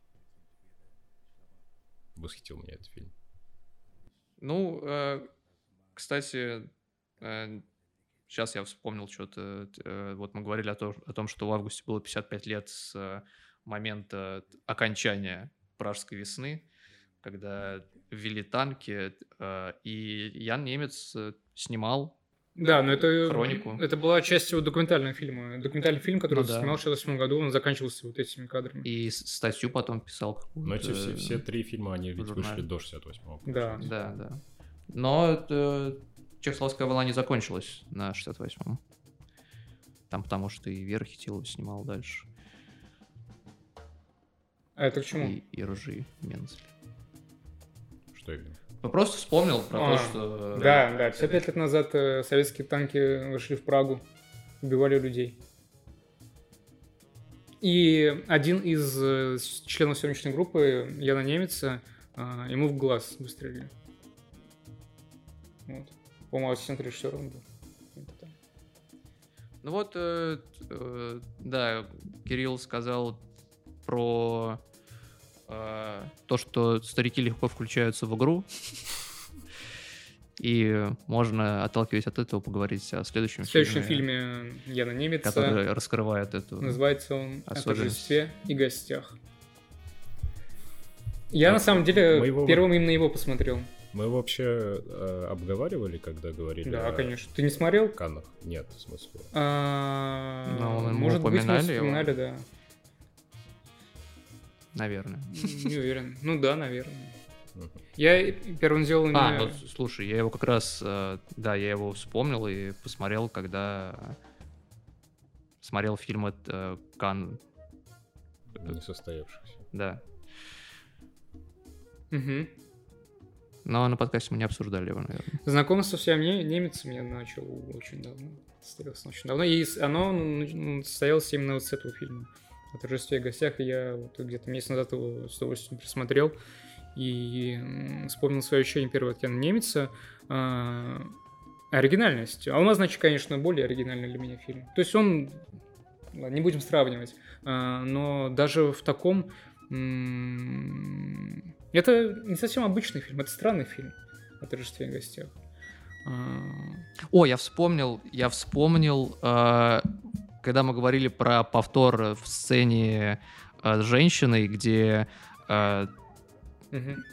восхитил меня этот фильм. Ну, э, кстати, сейчас я вспомнил что-то. э, Вот мы говорили о, том- о том, что в августе было 55 лет с э, момента окончания Пражской весны, когда ввели танки, э, и Ян Немец э, снимал. Да, но это, Хронику. это была часть его документального фильма. Документальный фильм, который Ну да. снимал в 68 году, он заканчивался вот этими кадрами. И статью потом писал какую-то. Но эти все, все три фильма, они ведь журнале. вышли до 68-го. Да. Да, да. Но э, Чехословацкая волна не закончилась на 68-м. Там потому что и Вера Хитилова снимал дальше. А это к чему? И, и Ржи Мензель. Что именно? Ну, просто вспомнил про А, то, что... Да, да, 55 лет назад э, советские танки вошли в Прагу, убивали людей. И один из э, членов съемочной группы, Яна Немеца, а, ему в глаз выстрелили. Вот. По-моему, ассистент режиссера он был. Ну вот, э, э, да, Кирилл сказал про э, то, что старики легко включаются в игру. И можно, отталкиваясь от этого, поговорить о следующем, В следующем фильме Яна Немеца который раскрывает эту... называется он «О торжестве и гостях». Я на самом деле его- первым именно его посмотрел. Мы его вообще э, обговаривали, когда говорили Да, о конечно. Ты не смотрел? Каннах? Нет, в смысле. А, мы Может быть, мы упоминали его. вспоминали, да. Наверное. Не уверен. Ну да, наверное. Я первым делал А, не... ну, слушай, я его как раз, э, да, я его вспомнил и посмотрел, когда смотрел фильм от э, Кан, Не состоявшихся. да. Мгм. Но на подкасте мы не обсуждали его, наверное. Знакомство с не- немецем я начал очень давно. Состоялось очень давно. И оно ну, состоялось именно вот с этого фильма. О торжестве гостях. Я вот где-то месяц назад его с удовольствием присмотрел. И вспомнил свое ощущение первого от Яна Немеца. А, оригинальность. Алмаз, значит, конечно, более оригинальный для меня фильм. То есть он... Ладно, не будем сравнивать. А, но даже в таком... Это не совсем обычный фильм, это странный фильм о торжестве гостях. А, О, я вспомнил, я вспомнил, э, когда мы говорили про повтор в сцене э, с женщиной, где э, мгм.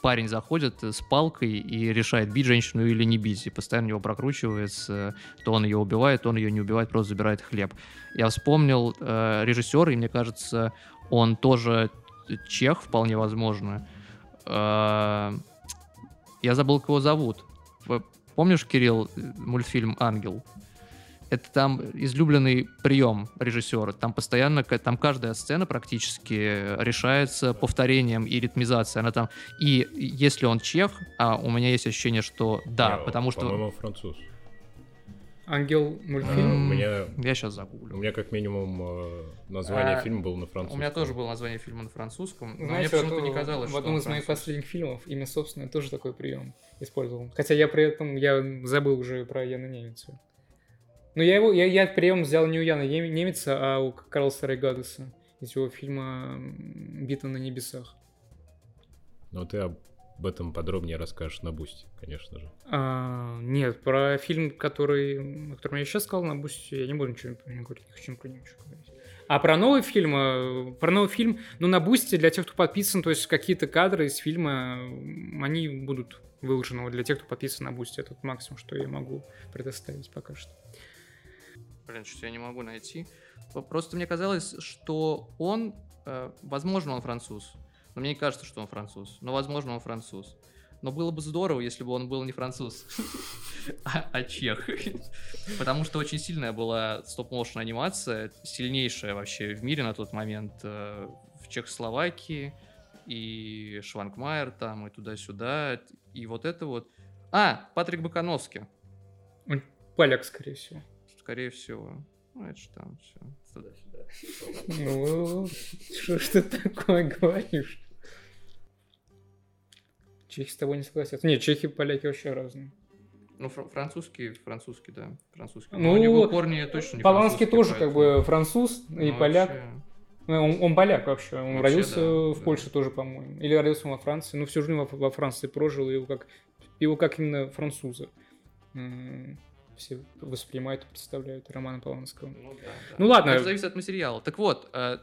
парень заходит с палкой и решает, бить женщину или не бить. И постоянно его прокручивается, то он ее убивает, то он ее не убивает, просто забирает хлеб. Я вспомнил э, режиссера, и мне кажется, он тоже чех, вполне возможно. Э, я забыл, как его зовут. Помнишь, Кирилл, э, мультфильм «Ангел»? Это там излюбленный прием режиссера. Там постоянно, там каждая сцена практически решается повторением и ритмизацией. Она там и если он чех, а у меня есть ощущение, что да, Не, потому что По-моему, француз. Ангел А, мультфильм. у меня, я сейчас у загуглю. меня как минимум э, название А, фильма было на У французском. меня тоже было название фильма на французском, но Знаете, мне почему-то вот, не казалось, в что одном из моих последних фильмов имя собственно тоже такой прием использовал. Хотя я при этом я забыл уже про Яна Немеца. Но я его я, я прием взял не у Яна Нем- Немеца, а у Карлоса Рейгадаса из его фильма «Битва на небесах». Но ты об- этом подробнее расскажешь на Boosty, конечно же. А, нет, про фильм, который, о котором я сейчас сказал на Бусти, я не буду ничего говорить, не хочу про него ничего говорить. А про новый фильм, э, про новый фильм, ну, на Boosty для тех, кто подписан, то есть какие-то кадры из фильма, они будут выложены для тех, кто подписан на Boosty. Это максимум, что я могу предоставить пока что. Блин, что я не могу найти. Просто мне казалось, что он, э, возможно, он француз. Но мне не кажется, что он француз. Но, возможно, он француз. Но было бы здорово, если бы он был не француз, а, а чех. Потому что очень сильная была стоп-моушен анимация, сильнейшая вообще в мире на тот момент э, в Чехословакии и Швангмайер там и туда-сюда. И вот это вот... А, Патрик Бакановский. Поляк, скорее всего. Скорее всего. Ну, это же там все. Туда-сюда. Ну, что ж ты такое говоришь? Чехи с тобой не согласятся. Нет, чехи и поляки вообще разные. Ну, фр- французский, французский, да, французский. Ну, Но у него корни точно не Поланский тоже как поэтому- бы француз и Ну, поляк. вообще. Ну, Он, он поляк вообще. Он Вообще, родился да, в да. Польше тоже, по-моему. Или родился он во Франции. Ну, всю жизнь во, во Франции прожил. Его как, его как именно француза. Все воспринимают и представляют Романа Поланского. Ну, да, да. Ну, ладно. Это зависит от материала. Так вот, э,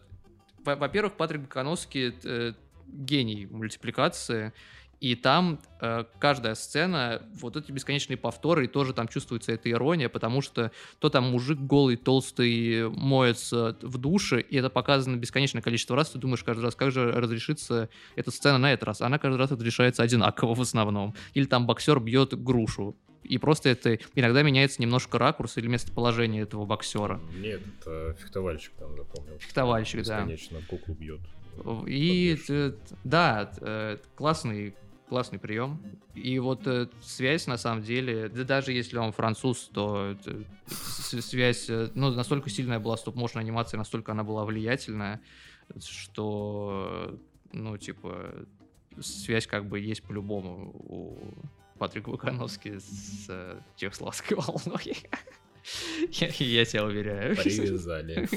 во- во-первых, Патрик Бакановский э, гений мультипликации. И там э, каждая сцена, вот эти бесконечные повторы, и тоже там чувствуется эта ирония, потому что то там мужик голый, толстый, моется в душе, и это показано бесконечное количество раз, ты думаешь каждый раз, как же разрешится эта сцена на этот раз. Она каждый раз разрешается одинаково в основном. Или там боксер бьет грушу. И просто это иногда меняется немножко ракурс или местоположение этого боксера. Нет, это фехтовальщик там запомнил. Фехтовальщик, да. Бесконечно куклу бьет. И да, э, классный классный прием. И вот э, связь, на самом деле, да даже если он француз, то э, связь, э, ну, настолько сильная была стоп-моушен анимация, настолько она была влиятельная, что, ну, типа, связь как бы есть по-любому у Патрика Бакановски с э, чехословацкой волной. Я, я тебя уверяю. Привязали.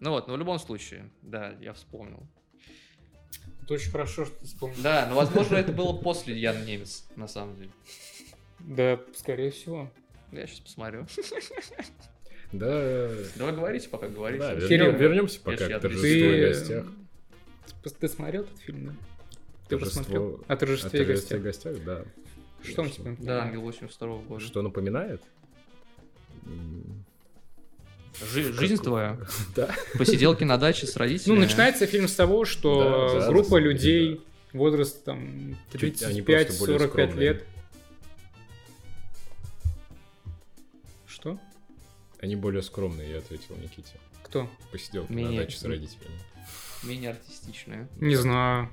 Ну вот, но в любом случае, да, я вспомнил. Это очень хорошо, что ты вспомнил. Да, но возможно это было после Ян Немец, на самом деле. Да, скорее всего. Я сейчас посмотрю. Да, Давай говорите, пока говорите. да, вернемся пока я к торжеству гостях. ты, ты смотрел этот фильм, да? Ты Торжество- посмотрел? О О торжестве и торжестве гостях. гостях, да. Что он тебе Да, напоминает? Ангел 82 года. Что напоминает? Жи- жизнь твоя. Да. Посиделки на даче с родителями. Ну, начинается фильм с того, что Да, да, группа да, людей возраст там Чуть- они просто более 35-45 скромные. лет. Что? Они более скромные, я ответил Никите. Кто? Посиделки на Менее- даче с родителями. Менее артистичная. Не знаю.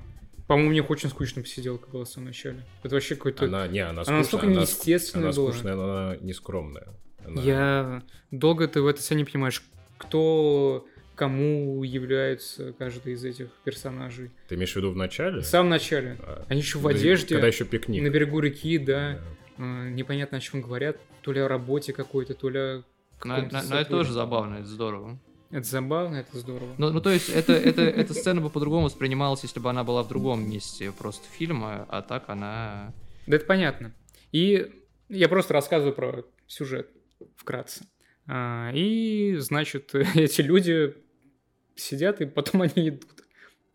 По-моему, у них очень скучная посиделка была в самом начале. Это вообще какой-то... Она, не, она, Она скучная, настолько она неестественная Она была. скучная, но она не скромная. Она- Я долго ты в это себя не понимаешь, кто кому является каждый из этих персонажей. Ты имеешь в виду в начале? В самом начале. А, Они еще в да, одежде, Когда еще пикник. на берегу реки, да. Да. э, Непонятно, о чем говорят. То ли о работе какой-то, то ли о Но, каком-то но- это тоже забавно, это здорово. Это забавно, это здорово. Ну, ну, то есть, это, это, эта сцена бы по-другому воспринималась, если бы она была в другом месте просто фильма, а так она... Да это понятно. И я просто рассказываю про сюжет вкратце. А, И, значит, эти люди сидят, и потом они идут.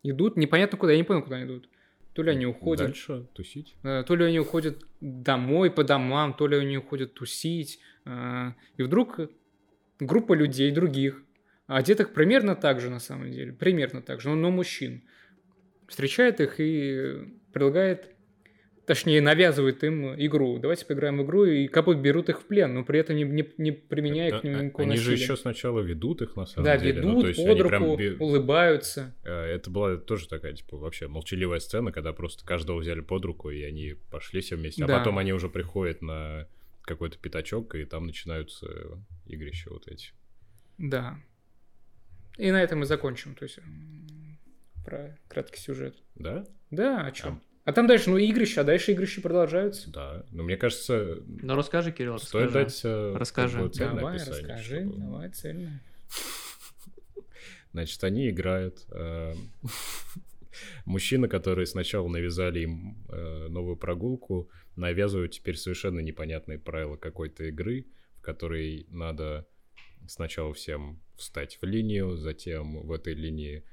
Идут, непонятно куда, я не понял, куда они идут. То ли они уходят, Дальше тусить. то ли они уходят домой по домам, то ли они уходят тусить. э, И вдруг группа людей других, одетых примерно так же на самом деле, примерно так же, но, но мужчин, встречает их и предлагает, точнее навязывает им игру. Давайте поиграем в игру, и бы берут их в плен, но при этом не, не, не применяя А- к ним а- никакого Они же насилия. еще сначала ведут их, на самом Да, деле. ведут Ну, то есть под руку, прям улыбаются. Э, Это была тоже такая, типа, вообще молчаливая сцена, когда просто каждого взяли под руку, и они пошли все вместе. А Да. потом они уже приходят на какой-то пятачок, и там начинаются игрища вот эти. Да. И на этом мы закончим. То есть про краткий сюжет. Да? Да, о чем? А там дальше, ну, игрища, а дальше игрища продолжаются. Да. Но мне кажется, Ну, расскажи, Кирилл, стоит расскажи. дать э, Расскажи. как бы, цельное давай, описание, расскажи, чтобы- давай, цельно. Значит, они играют. э, Мужчины, которые сначала навязали им э, новую прогулку, навязывают теперь совершенно непонятные правила какой-то игры, в которой надо сначала всем встать в линию, затем в этой линии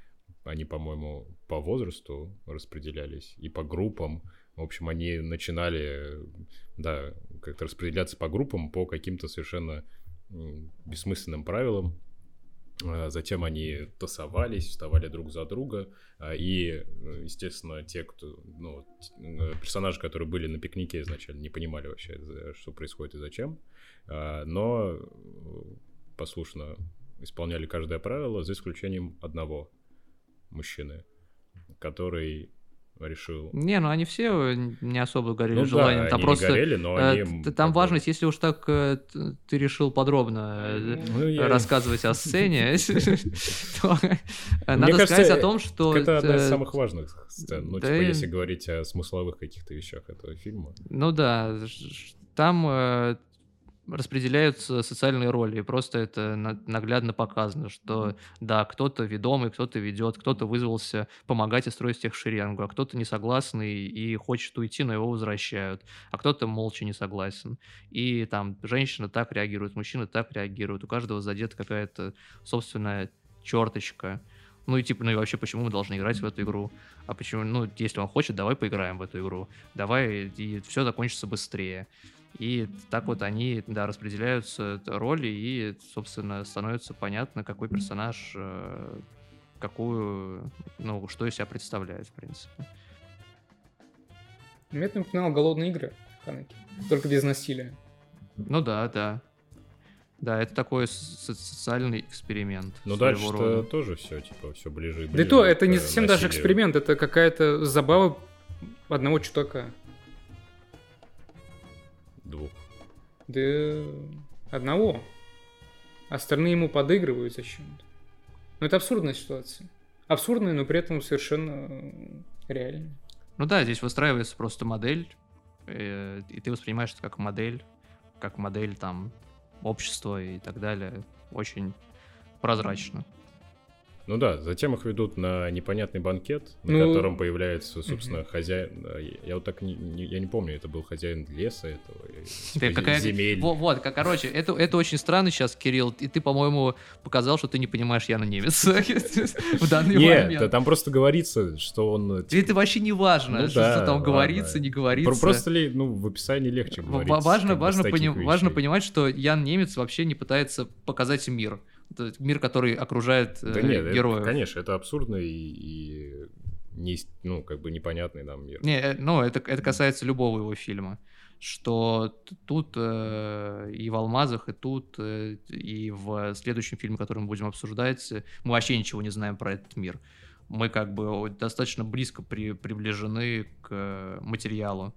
они, по-моему, по возрасту распределялись и по группам. В общем, они начинали, да, как-то распределяться по группам по каким-то совершенно бессмысленным правилам. А затем они тасовались, вставали друг за друга, а, и, естественно, те, кто, ну, персонажи, которые были на пикнике изначально, не понимали вообще, что происходит и зачем, а, но послушно исполняли каждое правило, за исключением одного мужчины, который решил. Не, ну они все не особо горели ну, желанием. Да, там они просто не горели, но э, они... Там важность, если уж так э, ты решил подробно э, ну, я... рассказывать о сцене, надо сказать о том, что... Это одна из самых важных сцен. Ну, типа, если говорить о смысловых каких-то вещах этого фильма. Ну да, там распределяются социальные роли, и просто это наглядно показано, что да, кто-то ведомый, кто-то ведет, кто-то вызвался помогать и строить тех шеренгу, а кто-то не согласный и хочет уйти, но его возвращают, а кто-то молча не согласен. И там женщина так реагирует, мужчина так реагирует, у каждого задета какая-то собственная черточка. Ну и типа, ну и вообще, почему мы должны играть в эту игру? А почему, ну, если он хочет, давай поиграем в эту игру. Давай, и все закончится быстрее. И так вот они, да, распределяются роли, и, собственно, становится понятно, какой персонаж, э, какую, ну, что из себя представляет, в принципе. Мне это напоминало «Голодные игры» Ханаки, только без насилия. Ну да, да. Да, это такой социальный эксперимент. Ну дальше что тоже все, типа, все ближе и ближе. Да и то, это не совсем насилию. даже эксперимент, это какая-то забава одного чутака. Двух. Да одного. Остальные ему подыгрывают зачем-то. Ну, это абсурдная ситуация. Абсурдная, но при этом совершенно э, реальная. Ну да, здесь выстраивается просто модель, э, и ты воспринимаешь это как модель, как модель там общества и так далее. Очень прозрачно. Ну да, затем их ведут на непонятный банкет, на ну... котором появляется, собственно, угу. хозяин. Я вот так не, не, я не помню, это был хозяин леса этого, ты какая... земель. Вот, вот, короче, это, это очень странно сейчас, Кирилл, и ты, по-моему, показал, что ты не понимаешь Яна Немец в данный момент. Нет, там просто говорится, что он... Это типа вообще не важно, что там говорится, не говорится. Просто ли, ну, в описании легче говорить. Важно, важно понимать, что Ян Немец вообще не пытается показать мир мир, который окружает да э, нет, героев. Это, конечно, это абсурдный и, и не, ну, как бы непонятный нам мир. Не, э, ну, это, это касается любого его фильма. Что тут э, и в «Алмазах», и тут, э, и в следующем фильме, который мы будем обсуждать, мы вообще ничего не знаем про этот мир. Мы как бы достаточно близко при, приближены к материалу.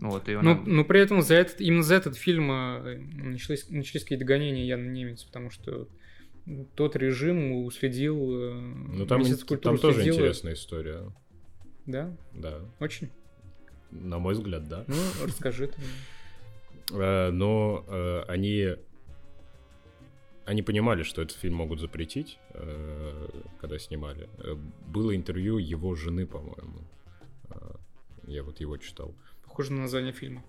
Вот, и но, но ну, при этом за этот, именно за этот фильм э, начались, начались какие-то гонения Яна Немец, потому что тот режим уследил... Э, ну там, там тоже интересная история. Да? Да. Очень? На мой взгляд, да. Ну, расскажи ты. Э, но они они понимали, что этот фильм могут запретить, когда снимали. Было интервью его жены, по-моему. Я вот его читал похоже на название фильма.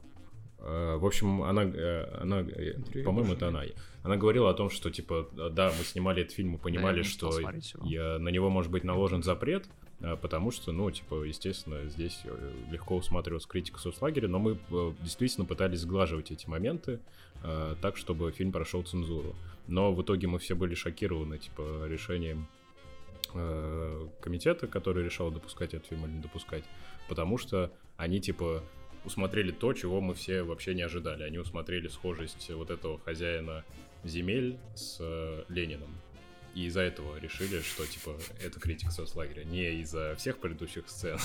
Э, в общем, она, э, она э, по-моему, это она. Она говорила о том, что, типа, да, мы снимали этот фильм, мы понимали, да, что я, на него может быть наложен запрет, потому что, ну, типа, естественно, здесь легко усматривалась критика соцлагеря, но мы действительно пытались сглаживать эти моменты так, чтобы фильм прошел цензуру. Но в итоге мы все были шокированы, типа, решением комитета, который решал допускать этот фильм или не допускать, потому что они, типа, усмотрели то, чего мы все вообще не ожидали. Они усмотрели схожесть вот этого хозяина земель с э, Лениным. И из-за этого решили, что, типа, это критика соцлагеря, не из-за всех предыдущих сцен.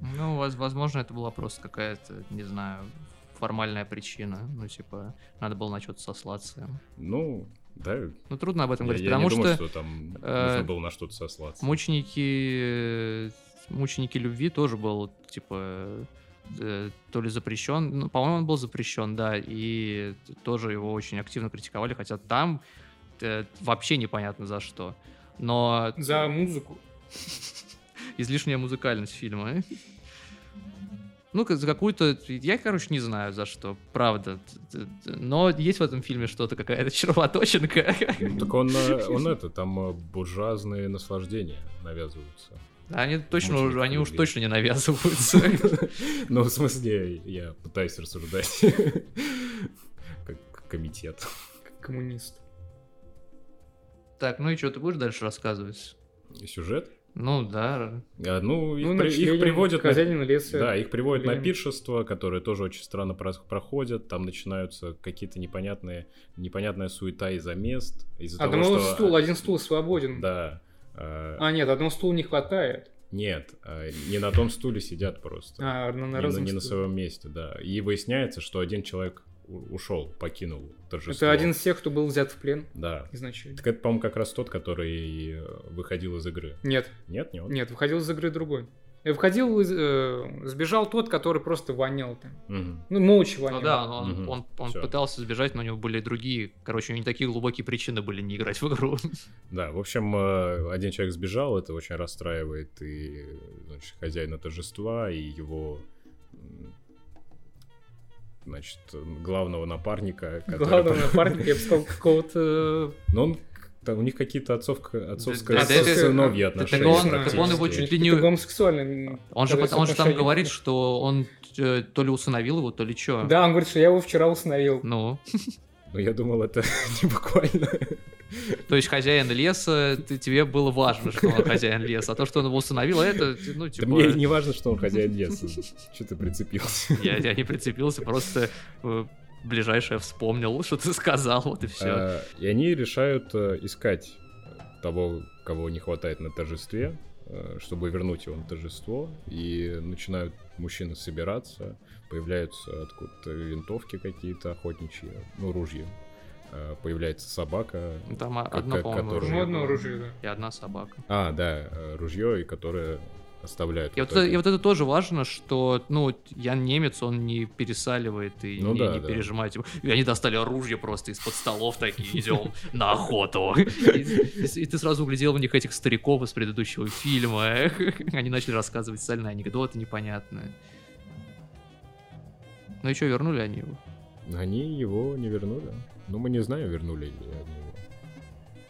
Ну, возможно, это была просто какая-то, не знаю, формальная причина. Ну, типа, надо было на что-то сослаться. Ну, да. Ну, трудно об этом говорить, я, потому я не что... Думаю, что там э, нужно было на что-то сослаться. Мученики... Мученики любви тоже был, типа, Э, то ли запрещен, ну, по-моему, он был запрещен, да, и тоже его очень активно критиковали, хотя там э, вообще непонятно за что. Но... За музыку. излишняя музыкальность фильма. Ну, за какую-то... Я, короче, не знаю за что, правда. Но есть в этом фильме что-то, какая-то червоточинка. Ну, так он, э, он это, там э, буржуазные наслаждения навязываются. Они точно уже, они уж точно не навязываются. Ну, в смысле, я пытаюсь рассуждать как комитет. Как коммунист. Так, ну и что, ты будешь дальше рассказывать? Сюжет? Ну да. А, ну, их, Ну, при- их приводят на, леса. да, их приводят на время. пиршество, которые тоже очень странно проходят. Там начинаются какие-то непонятные, непонятная суета из-за мест, из-за того, Одного что... стул, один стул свободен. Да. А, А, нет, одного стула не хватает. Нет, а, не на том стуле сидят просто. А, на, на не, разном не на своем месте, да. И выясняется, что один человек ушел, покинул торжество. Это один из тех, кто был взят в плен Да. изначально. Так это, по-моему, как раз тот, который э, выходил из игры. Нет, Нет, не он? нет, выходил из игры другой. Э, Выходил, из, э, сбежал тот, который просто вонял там. Мгм. Ну, молча вонял. Ну да, он, Мгм. он, он Всё. пытался сбежать, но у него были другие, короче, у него не такие глубокие причины были не играть в игру. Да, в общем, э, один человек сбежал, это очень расстраивает и значит, хозяина торжества, и его значит, главного напарника. который- Главного напарника, я бы сказал, какого-то... Но он, там у них какие-то отцовка, отцовское да, это- сыновья это- отношения. так он- так он его чуть ли не- гомосексуальный. Он же, он же там говорит, что он э, то ли усыновил его, то ли что. Да, он говорит, что я его вчера установил. Ну, Ну, я думал, это не буквально. то есть хозяин леса, ты- тебе было важно, что он хозяин леса, а то, что он его усыновил, это, ну, Да типа... мне не важно, что он хозяин леса. Что ты прицепился? Я, я не прицепился, просто э, ближайшее вспомнил, что ты сказал, вот и все. А, И они решают э, искать того, кого не хватает на торжестве, э, чтобы вернуть его на торжество. И начинают мужчины собираться, появляются откуда-то винтовки какие-то охотничьи, ну, ружья. Э, Появляется собака. Там по-моему, который- Ну, ружье одно оружие, да. И одна собака. А, да, э, ружье, и которое оставляют. И вот, это, и вот это тоже важно, что, ну, Ян Немец, он не пересаливает и Ну не, да, не да. пережимает. И они достали оружие просто из-под столов такие, идем на охоту. И, ты сразу углядел в них этих стариков из предыдущего фильма. Они начали рассказывать социальные анекдоты непонятные. Ну и что, вернули они его? Они его не вернули. Ну, мы не знаем, вернули ли они.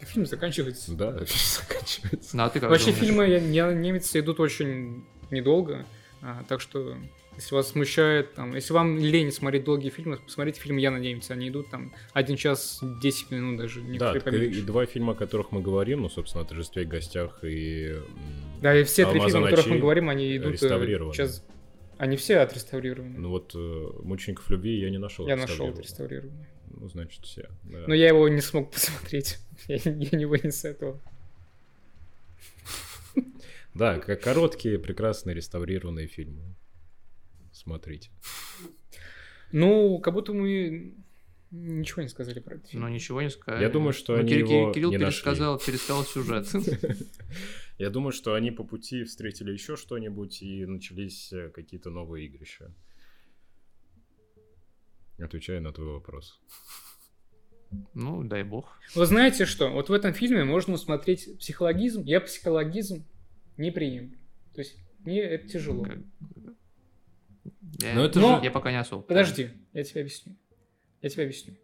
Фильм заканчивается. Да, заканчивается. Ну, а ты как Вообще думаешь? фильмы я- немцы идут очень недолго, а, так что если вас смущает, там, если вам лень смотреть долгие фильмы, посмотрите фильм «Я на немец», они идут там 1 час 10 минут даже, Да, так и, два фильма, о которых мы говорим, ну, собственно, о торжестве и гостях и... Да, и все три «Алмазы фильма, о которых мы ночи» говорим, они идут э, реставрированы. час... Они все отреставрированы. Ну вот э, «Мучеников любви» я не нашел. я нашел отреставрированные. Ну, значит, все. да. Но я его не смог посмотреть. я, я не вынес этого. Да, как короткие, прекрасные реставрированные фильмы. Смотрите. Ну, как будто мы ничего не сказали про этот фильм. Ну, ничего не сказали. Я думаю, что Ну, они Кирилл, его Кирилл не пересказал, пересказал сюжет. Я думаю, что они по пути встретили еще что-нибудь и начались э, какие-то новые игрища. Отвечаю на твой вопрос. Ну, дай бог. Вы знаете что? Вот в этом фильме можно усмотреть психологизм. Я психологизм не приемлю. То есть мне это тяжело. Я, Но это же- я пока не особо. Подожди, я тебе объясню. Я тебе объясню.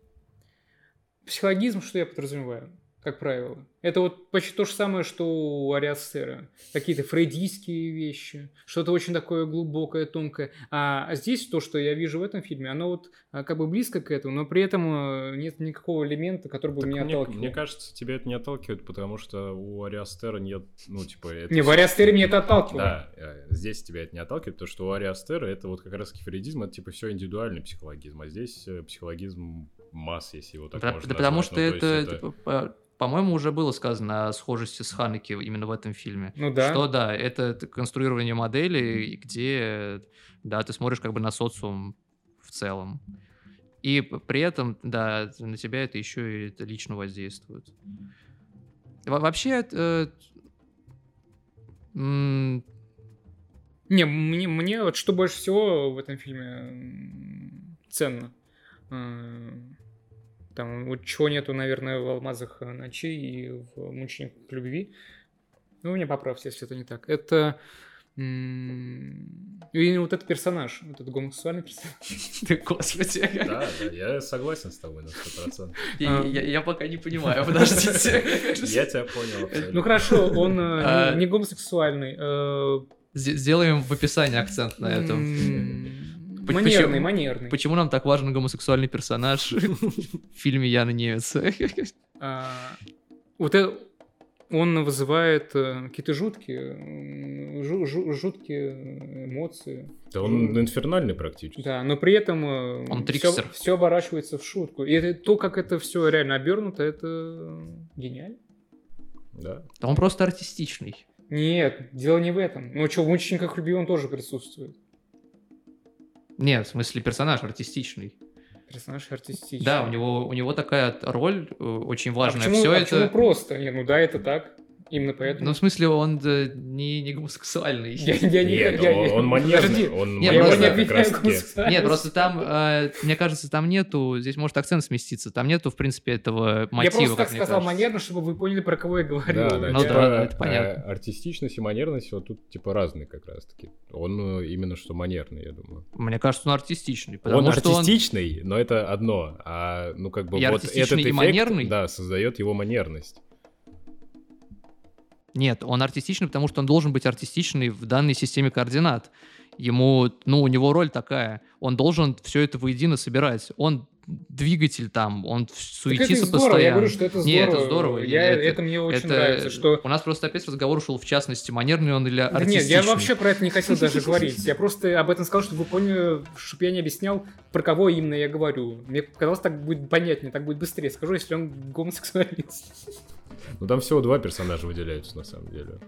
Психологизм, что я подразумеваю, как правило? Это вот почти то же самое, что у Ариастера. Какие-то фрейдистские вещи, что-то очень такое глубокое, тонкое. А здесь то, что я вижу в этом фильме, оно вот а, как бы близко к этому, но при этом э, нет никакого элемента, который бы Так меня мне, отталкивал. мне кажется, тебя это не отталкивает, потому что у Ариастера нет, ну, типа... Это Не, в Ариастере меня это отталкивало. Да, э, здесь тебя это не отталкивает, потому что у Ариастера это вот как раз фрейдизм, это типа все индивидуальный психологизм, а здесь э, психологизм масс, если его так Да, можно да потому назвать. что Ну, то есть это, типа, по-моему, уже было сказано о схожести с Ханеки именно в этом фильме. Ну да. Что да, это конструирование модели, где, да, ты смотришь как бы на социум в целом. И при этом, да, на тебя это еще и это лично воздействует. Во- Вообще, э, м, Не, мне, мне вот что больше всего в этом фильме ценно. Там вот чего нету, наверное, в «Алмазах ночи» и в «Мучениках любви». Ну, меня поправьте, если это не так. Это... И вот этот персонаж, вот этот гомосексуальный персонаж. Ты, господи. Да, да, я согласен с тобой на 100%. Я, А. я, я пока не понимаю, подождите. Я тебя понял абсолютно. Ну хорошо, он э, А. не- гомосексуальный. э, Сделаем в описании акцент на этом. Манерный, почему- манерный. Почему нам так важен гомосексуальный персонаж в фильме Яна Немец? А, Вот это... Он вызывает э, какие-то жуткие, м, жу- жу- жуткие эмоции. Да он инфернальный практически. Да, но при этом Он все, трикстер. все оборачивается в шутку. И это, то, как это все реально обернуто, это гениально. Да. Да он просто артистичный. Нет, дело не в этом. Ну что, в «Мучениках любви» он тоже присутствует. Нет, в смысле персонаж артистичный. Персонаж артистичный. Да, у него, у него такая роль э, очень А важная. почему, Все а это... почему просто? Не, ну да, это так. Именно поэтому. Ну, в смысле, он да, не, не гомосексуальный. я, я не- Нет, я- он, я- он манерный, Подожди, он Не, я его просто- не манерный. Нет, просто там, э, мне кажется, там нету, здесь может акцент сместиться, там нету, в принципе, этого Я мотива, просто так сказал кажется. манерно, чтобы вы поняли, про кого я говорю. Да, да, Ну типа, да, это понятно. э, артистичность и манерность вот тут типа разные как раз таки. Он э, именно что манерный, я думаю. Мне кажется, он артистичный, потому он что он... артистичный, но это одно, а ну как бы И вот этот и эффект, манерный? да, создает его манерность. Нет, он артистичный, потому что он должен быть артистичный в данной системе координат. Ему, ну, у него роль такая. Он должен все это воедино собирать. Он двигатель там, он это суетится здорово, постоянно. я говорю, что это здорово. Не, это здорово. Я, Это- это, мне очень Это- нравится, что... У нас просто опять разговор ушел в частности, манерный он или Да артистичный. нет, я вообще про это не хотел даже говорить. Я просто об этом сказал, чтобы вы поняли, чтобы я не объяснял, про кого именно я говорю. Мне показалось, так будет понятнее, так будет быстрее. Скажу, если он гомосексуалист. Ну там всего два персонажа выделяются на самом деле.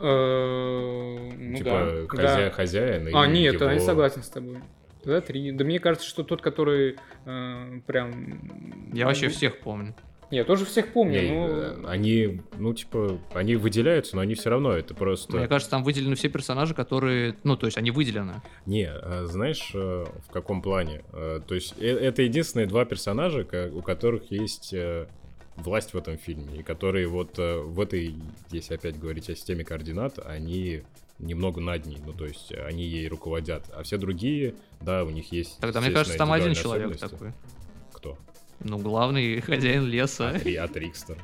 Э, ну типа да, хозя- да. хозяин и А, нет, его- я не согласен с тобой. Тогда три. Да мне кажется, что тот, который э, прям... Я вообще всех помню. Я тоже всех помню, Не, но... э, Они, ну, типа, они выделяются, но они все равно, это просто... Мне кажется, там выделены все персонажи, которые... Ну, то есть они выделены. Не, а знаешь, э, в каком плане? Э, То есть э- это единственные два персонажа, у которых есть э, власть в этом фильме, и которые вот э, в этой, если опять говорить о системе координат, они немного над ней, ну то есть они ей руководят, а все другие, да, у них есть. Тогда, мне кажется, там один человек такой. Кто? Ну, главный хозяин леса. А, Три- а Трикстер.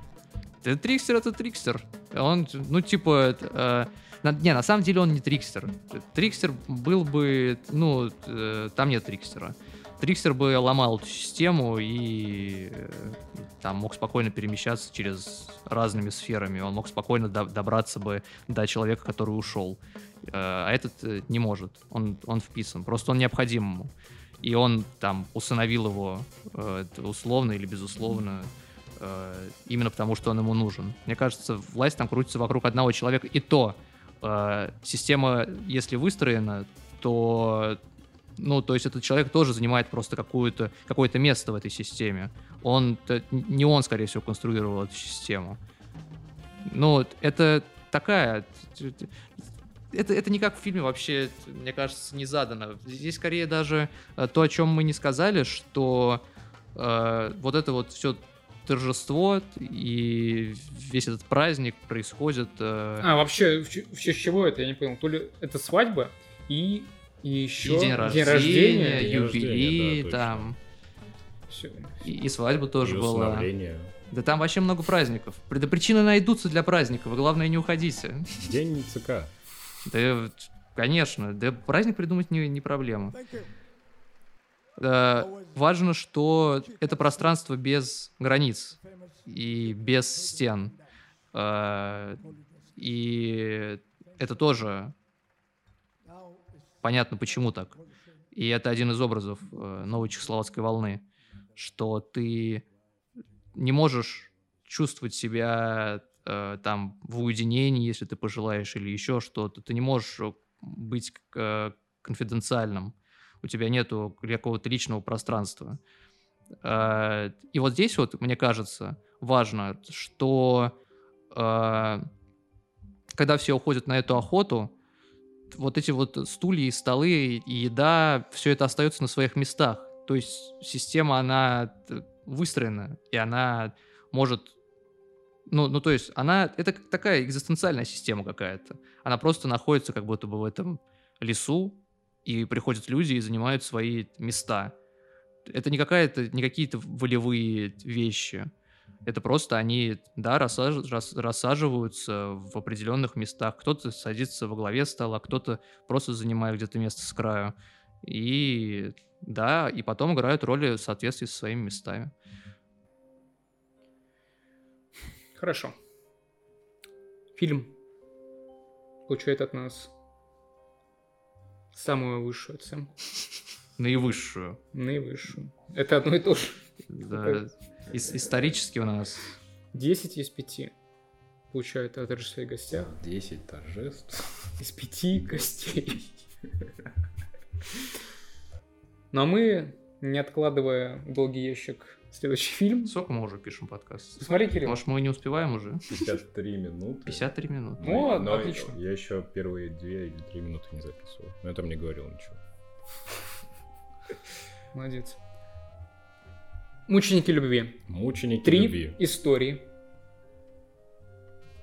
Да, Трикстер это Трикстер. Он, ну, типа, это, э, не, на самом деле он не Трикстер. Трикстер был бы, ну, э, там нет Трикстера. Трикстер бы ломал эту систему и э, там мог спокойно перемещаться через разными сферами. Он мог спокойно до- добраться бы до человека, который ушел. Э, А этот э, не может. Он, он вписан. Просто он необходим ему. И он там усыновил его условно или безусловно именно потому, что он ему нужен. Мне кажется, власть там крутится вокруг одного человека. И то система, если выстроена, то ну, то есть этот человек тоже занимает просто какую-то, какое-то место в этой системе. Он, не он, скорее всего, конструировал эту систему. Ну, это такая... Это, это никак в фильме вообще, мне кажется, не задано. Здесь скорее даже э, то, о чем мы не сказали, что э, вот это вот все торжество и весь этот праздник происходит... э, А, вообще, в в честь чего это, я не понял. То ли это свадьба и, и еще и день рождения, рождения. День юбилей, рождения, да, там, Всё. и, и свадьба тоже И была. Да там вообще много праздников. При- Да причины найдутся для праздников, и главное, не уходите. День ЦК. Да, конечно, да праздник придумать не, не проблема. Да, важно, что это пространство без границ и без стен. А, И это тоже понятно, почему так. И это один из образов э, новой чехословацкой волны, что ты не можешь чувствовать себя э, там в уединении, если ты пожелаешь, или еще что-то. Ты не можешь э, быть э, конфиденциальным. У тебя нету какого-то личного пространства. Э, И вот здесь вот, мне кажется, важно, что э, когда все уходят на эту охоту, вот эти вот стулья и столы и еда, все это остается на своих местах. То есть система, она т- выстроена, и она может Ну, ну, то есть она, это такая экзистенциальная система какая-то. Она просто находится как будто бы в этом лесу, и приходят люди и занимают свои места. Это не какая-то, не какие-то волевые вещи. Это просто они, да, рассаж, рас, рассаживаются в определенных местах. Кто-то садится во главе стола, кто-то просто занимает где-то место с краю. И да, и потом играют роли в соответствии со своими местами. Хорошо. Фильм получает от нас самую высшую оценку. Наивысшую. Наивысшую. Это одно и то же. Да. Ис- исторически у нас 10 из 5 получают от режиссера и гостях. 10 торжеств. Из 5 гостей. Ну а мы, не откладывая долгий ящик следующий фильм, Сколько мы уже пишем подкаст? Посмотри, Кирилл. Может, мы не успеваем уже? 53 минуты. 53 минуты. Ну, но отлично. Я еще первые 2 или 3 минуты не записывал. Но это мне говорил ничего. Молодец. Мученики любви. Мученики Три любви. истории,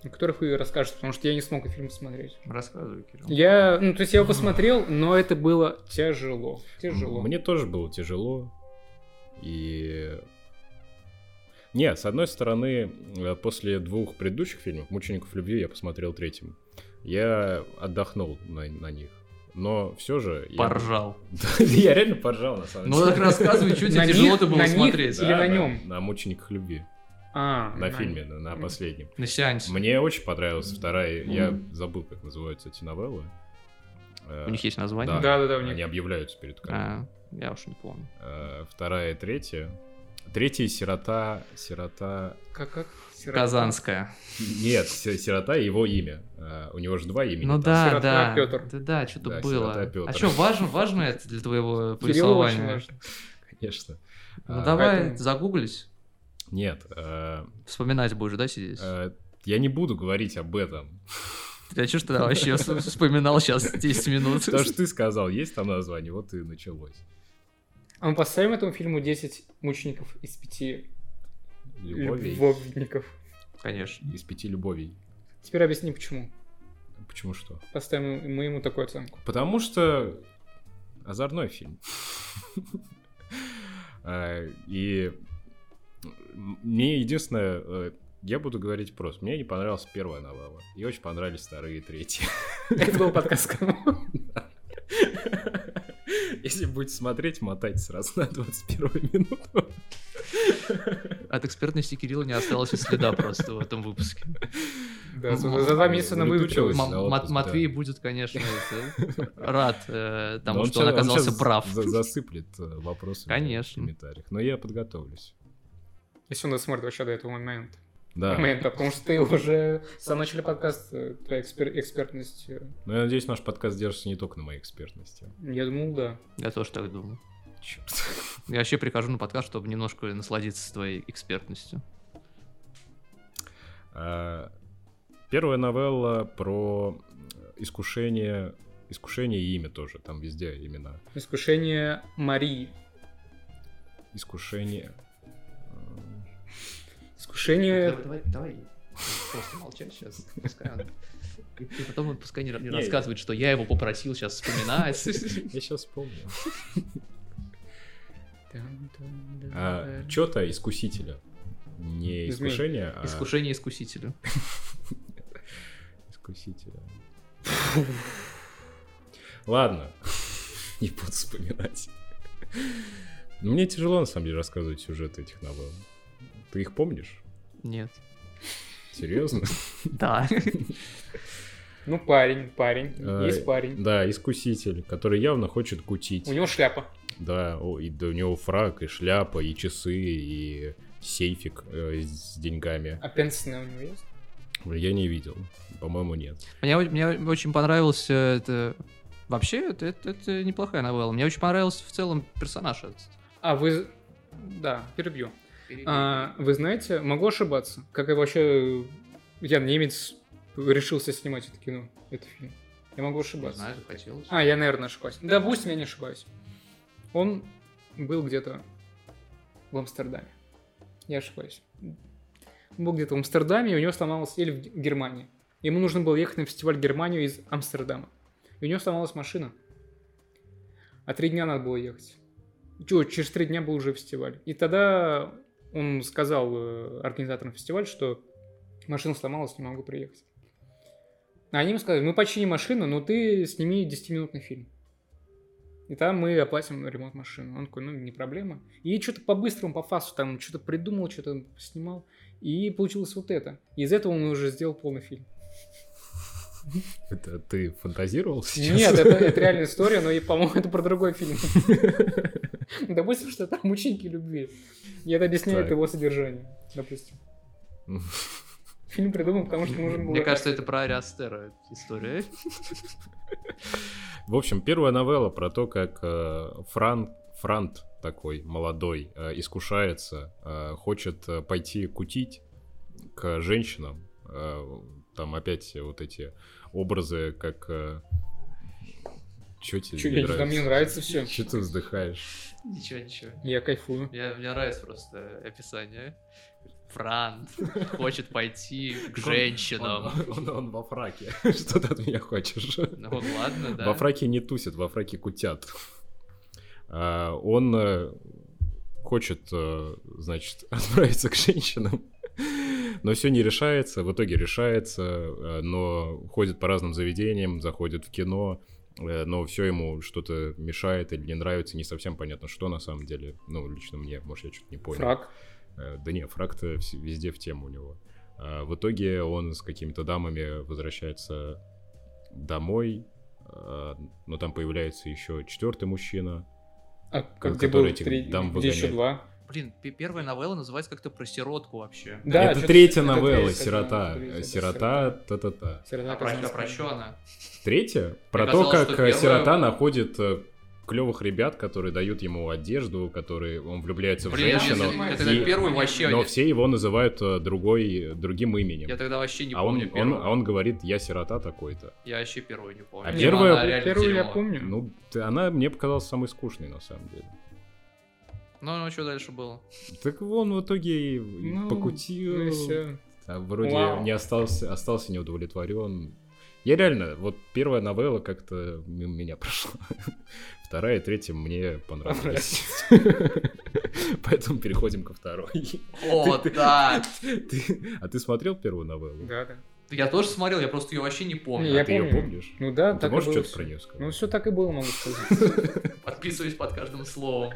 о которых вы расскажете, потому что я не смог фильм посмотреть. Рассказывай, Кирилл. Я, ну, то есть я его посмотрел, но это было тяжело. Тяжело. Мне тоже было тяжело. И... Не, с одной стороны, э, после двух предыдущих фильмов «Мучеников любви» я посмотрел третьим. Я отдохнул на, на них. Но все же... Поржал. Я реально поржал, на самом Ну деле. так рассказывай, что тебе тяжело-то было смотреть. или на нем? На «Мучениках любви». А, На фильме, на, на последнем. На сеансе. Мне очень понравилась вторая... Я забыл, как называются эти новеллы. У них есть название? Да, да, да, у них. Они объявляются перед камерой. А, я уж не помню. Э, Вторая и третья. Третья сирота... Сирота... Как, как? Сирота. Казанская. Нет, си- сирота его имя. Э, У него же два имени. Ну да, Сирота да. Пётр. Да, да, что-то Да, было. сирота Пётр. А что, важно, важно это для твоего повествования? Конечно. Ну А, давай поэтому- загуглись. Нет, э, Вспоминать будешь, да, сидеть? э, я не буду говорить об этом. А что ж ты вообще вспоминал сейчас 10 минут? Потому что ты сказал, есть там название, вот и началось. А мы поставим этому фильму 10 мучеников из 5 Любовей. любовников. Конечно. Из пяти любовей. Теперь объясни, почему. Почему что? Поставим мы ему такую оценку. Потому что озорной фильм. А, И мне единственное, э, я буду говорить просто. Мне не понравилась первая новелла. И очень понравились вторые и третьи. Это был подкаст «Кому?». Если будете смотреть, мотайте сразу на 21 минуту. От экспертности Кирилла не осталось и следа просто в этом выпуске. Да, за два месяца она да. Матвей будет, конечно, рад э, тому, что он оказался прав. за- засыплет э, Конечно. в комментариях. Но я подготовлюсь. Если он досмотрит вообще до этого момента. Да. Момента, потому что ты уже в самом начале подкаста, э, твоя экспер- экспертность, Но я надеюсь, наш подкаст держится не только на моей экспертности. я думал, да. Я тоже так думаю. Черт. Я вообще прихожу на подкаст, чтобы немножко насладиться твоей экспертностью. А, Первая новелла про искушение, искушение и имя тоже, там везде имена. Искушение Марии. Искушение. Искушение... Давай, давай просто молчать сейчас. Пускай он... И и потом он пускай не, не Не, рассказывает, что я его попросил сейчас вспоминать. Я сейчас вспомню. А, Что-то искусителя. Не искушение, а Искушение искусителю. искусителя. Ладно, не буду вспоминать. Но Мне тяжело, на самом деле, рассказывать сюжет этих новелл. Ты их помнишь? Нет. Серьезно? Да. Ну, парень, парень. Э, Есть парень. Да, искуситель, который явно хочет кутить. У него шляпа. Да, о, и да, у него фраг, и шляпа, и часы, и сейфик э, с деньгами. А пенсне у него есть? Я не видел. По-моему, нет. Мне, мне очень понравился это... Вообще, это, это, это неплохая новелла. Мне очень понравился в целом персонаж этот. А вы... Да, перебью. А, вы знаете, могу ошибаться, как и вообще Ян Немец решился снимать это кино, этот фильм. Я могу Не ошибаться. знаю, захотелось. А, я, наверное, ошибаюсь. Допустим, я не ошибаюсь. Он был где-то в Амстердаме. Я ошибаюсь. Он был где-то в Амстердаме, и у него сломалась или в Германии. Ему нужно было ехать на фестиваль в Германию из Амстердама. И у него сломалась машина. А три дня надо было ехать. Чё, через три дня был уже фестиваль. И тогда он сказал э, организаторам фестиваля, что машина сломалась, не могу приехать. А они ему сказали, мы починим машину, но ты сними 10-минутный фильм. И там мы оплатим ремонт машины. Он такой, ну, не проблема. И что-то по-быстрому, по фасу там что-то придумал, что-то снимал. И получилось вот это. И из этого он уже сделал полный фильм. Это ты фантазировал сейчас? Нет, это, это реальная история, но, по-моему, это про другой фильм. Допустим, что это мученики любви. И это объясняет его содержание, допустим. Фильм придумал, потому что нужен был... Мне кажется, это про Ариастера история. В общем, первая новелла про то, как э, Франк, Франт такой молодой э, искушается, э, хочет пойти кутить к женщинам. Там опять вот эти образы, как... Чё тебе Чё, не я- нравится? мне нравится все. Чё ты вздыхаешь? Ничего, ничего. Я кайфую. Я, мне нравится просто описание. Франт хочет пойти к женщинам. Он, он- он во фраке. Что ты от меня хочешь? Ну ладно, да. Во фраке не тусят, во фраке кутят. А, Он э, хочет, э, значит, отправиться к женщинам, но все не решается. В итоге решается, э, но ходит по разным заведениям, заходит в кино, но все ему что-то мешает или не нравится, не совсем понятно, что на самом деле. Ну, лично мне, может, я что-то не понял. Фраг. Э, Да не, фраг-то вс- везде в тему у него. А В итоге он с какими-то дамами возвращается домой, а, но там появляется еще четвертый мужчина. А как где который был этих три... дам Где еще два? Блин, первая новелла называется как-то про сиротку вообще. Да, это третья это новелла, третья, сирота. третья, Сирота, та-та-та. Сирота А про, а про чё она? Третья? Про то, казалось, как что э, первая- сирота находит клевых ребят, которые дают ему одежду, которые он влюбляется в Блин, я, женщину, я- я и- первую вообще... но все его называют э, другой, другим именем. Я тогда вообще не а, он, помню он, первую. а он говорит, я сирота такой-то. Я вообще первую не помню. А первая- Первую я помню. Ну, ты- она мне показалась самой скучной, на самом деле. Ну, ну, что дальше было? Так вон в итоге Ну, покутил, Ну а вроде Вау. не остался, остался неудовлетворен. Я реально, вот первая новелла как-то мимо меня прошла. Вторая и третья мне понравились. Поэтому переходим ко второй. О, да! Ты- А ты смотрел первую новеллу? Да, да. Я тоже смотрел, я просто ее вообще не помню. Не, я А ты ее помнишь? Ну да, Ну, Ты так и можешь что-то про нее сказать? Ну все так и было, могу сказать. Подписываюсь под каждым словом.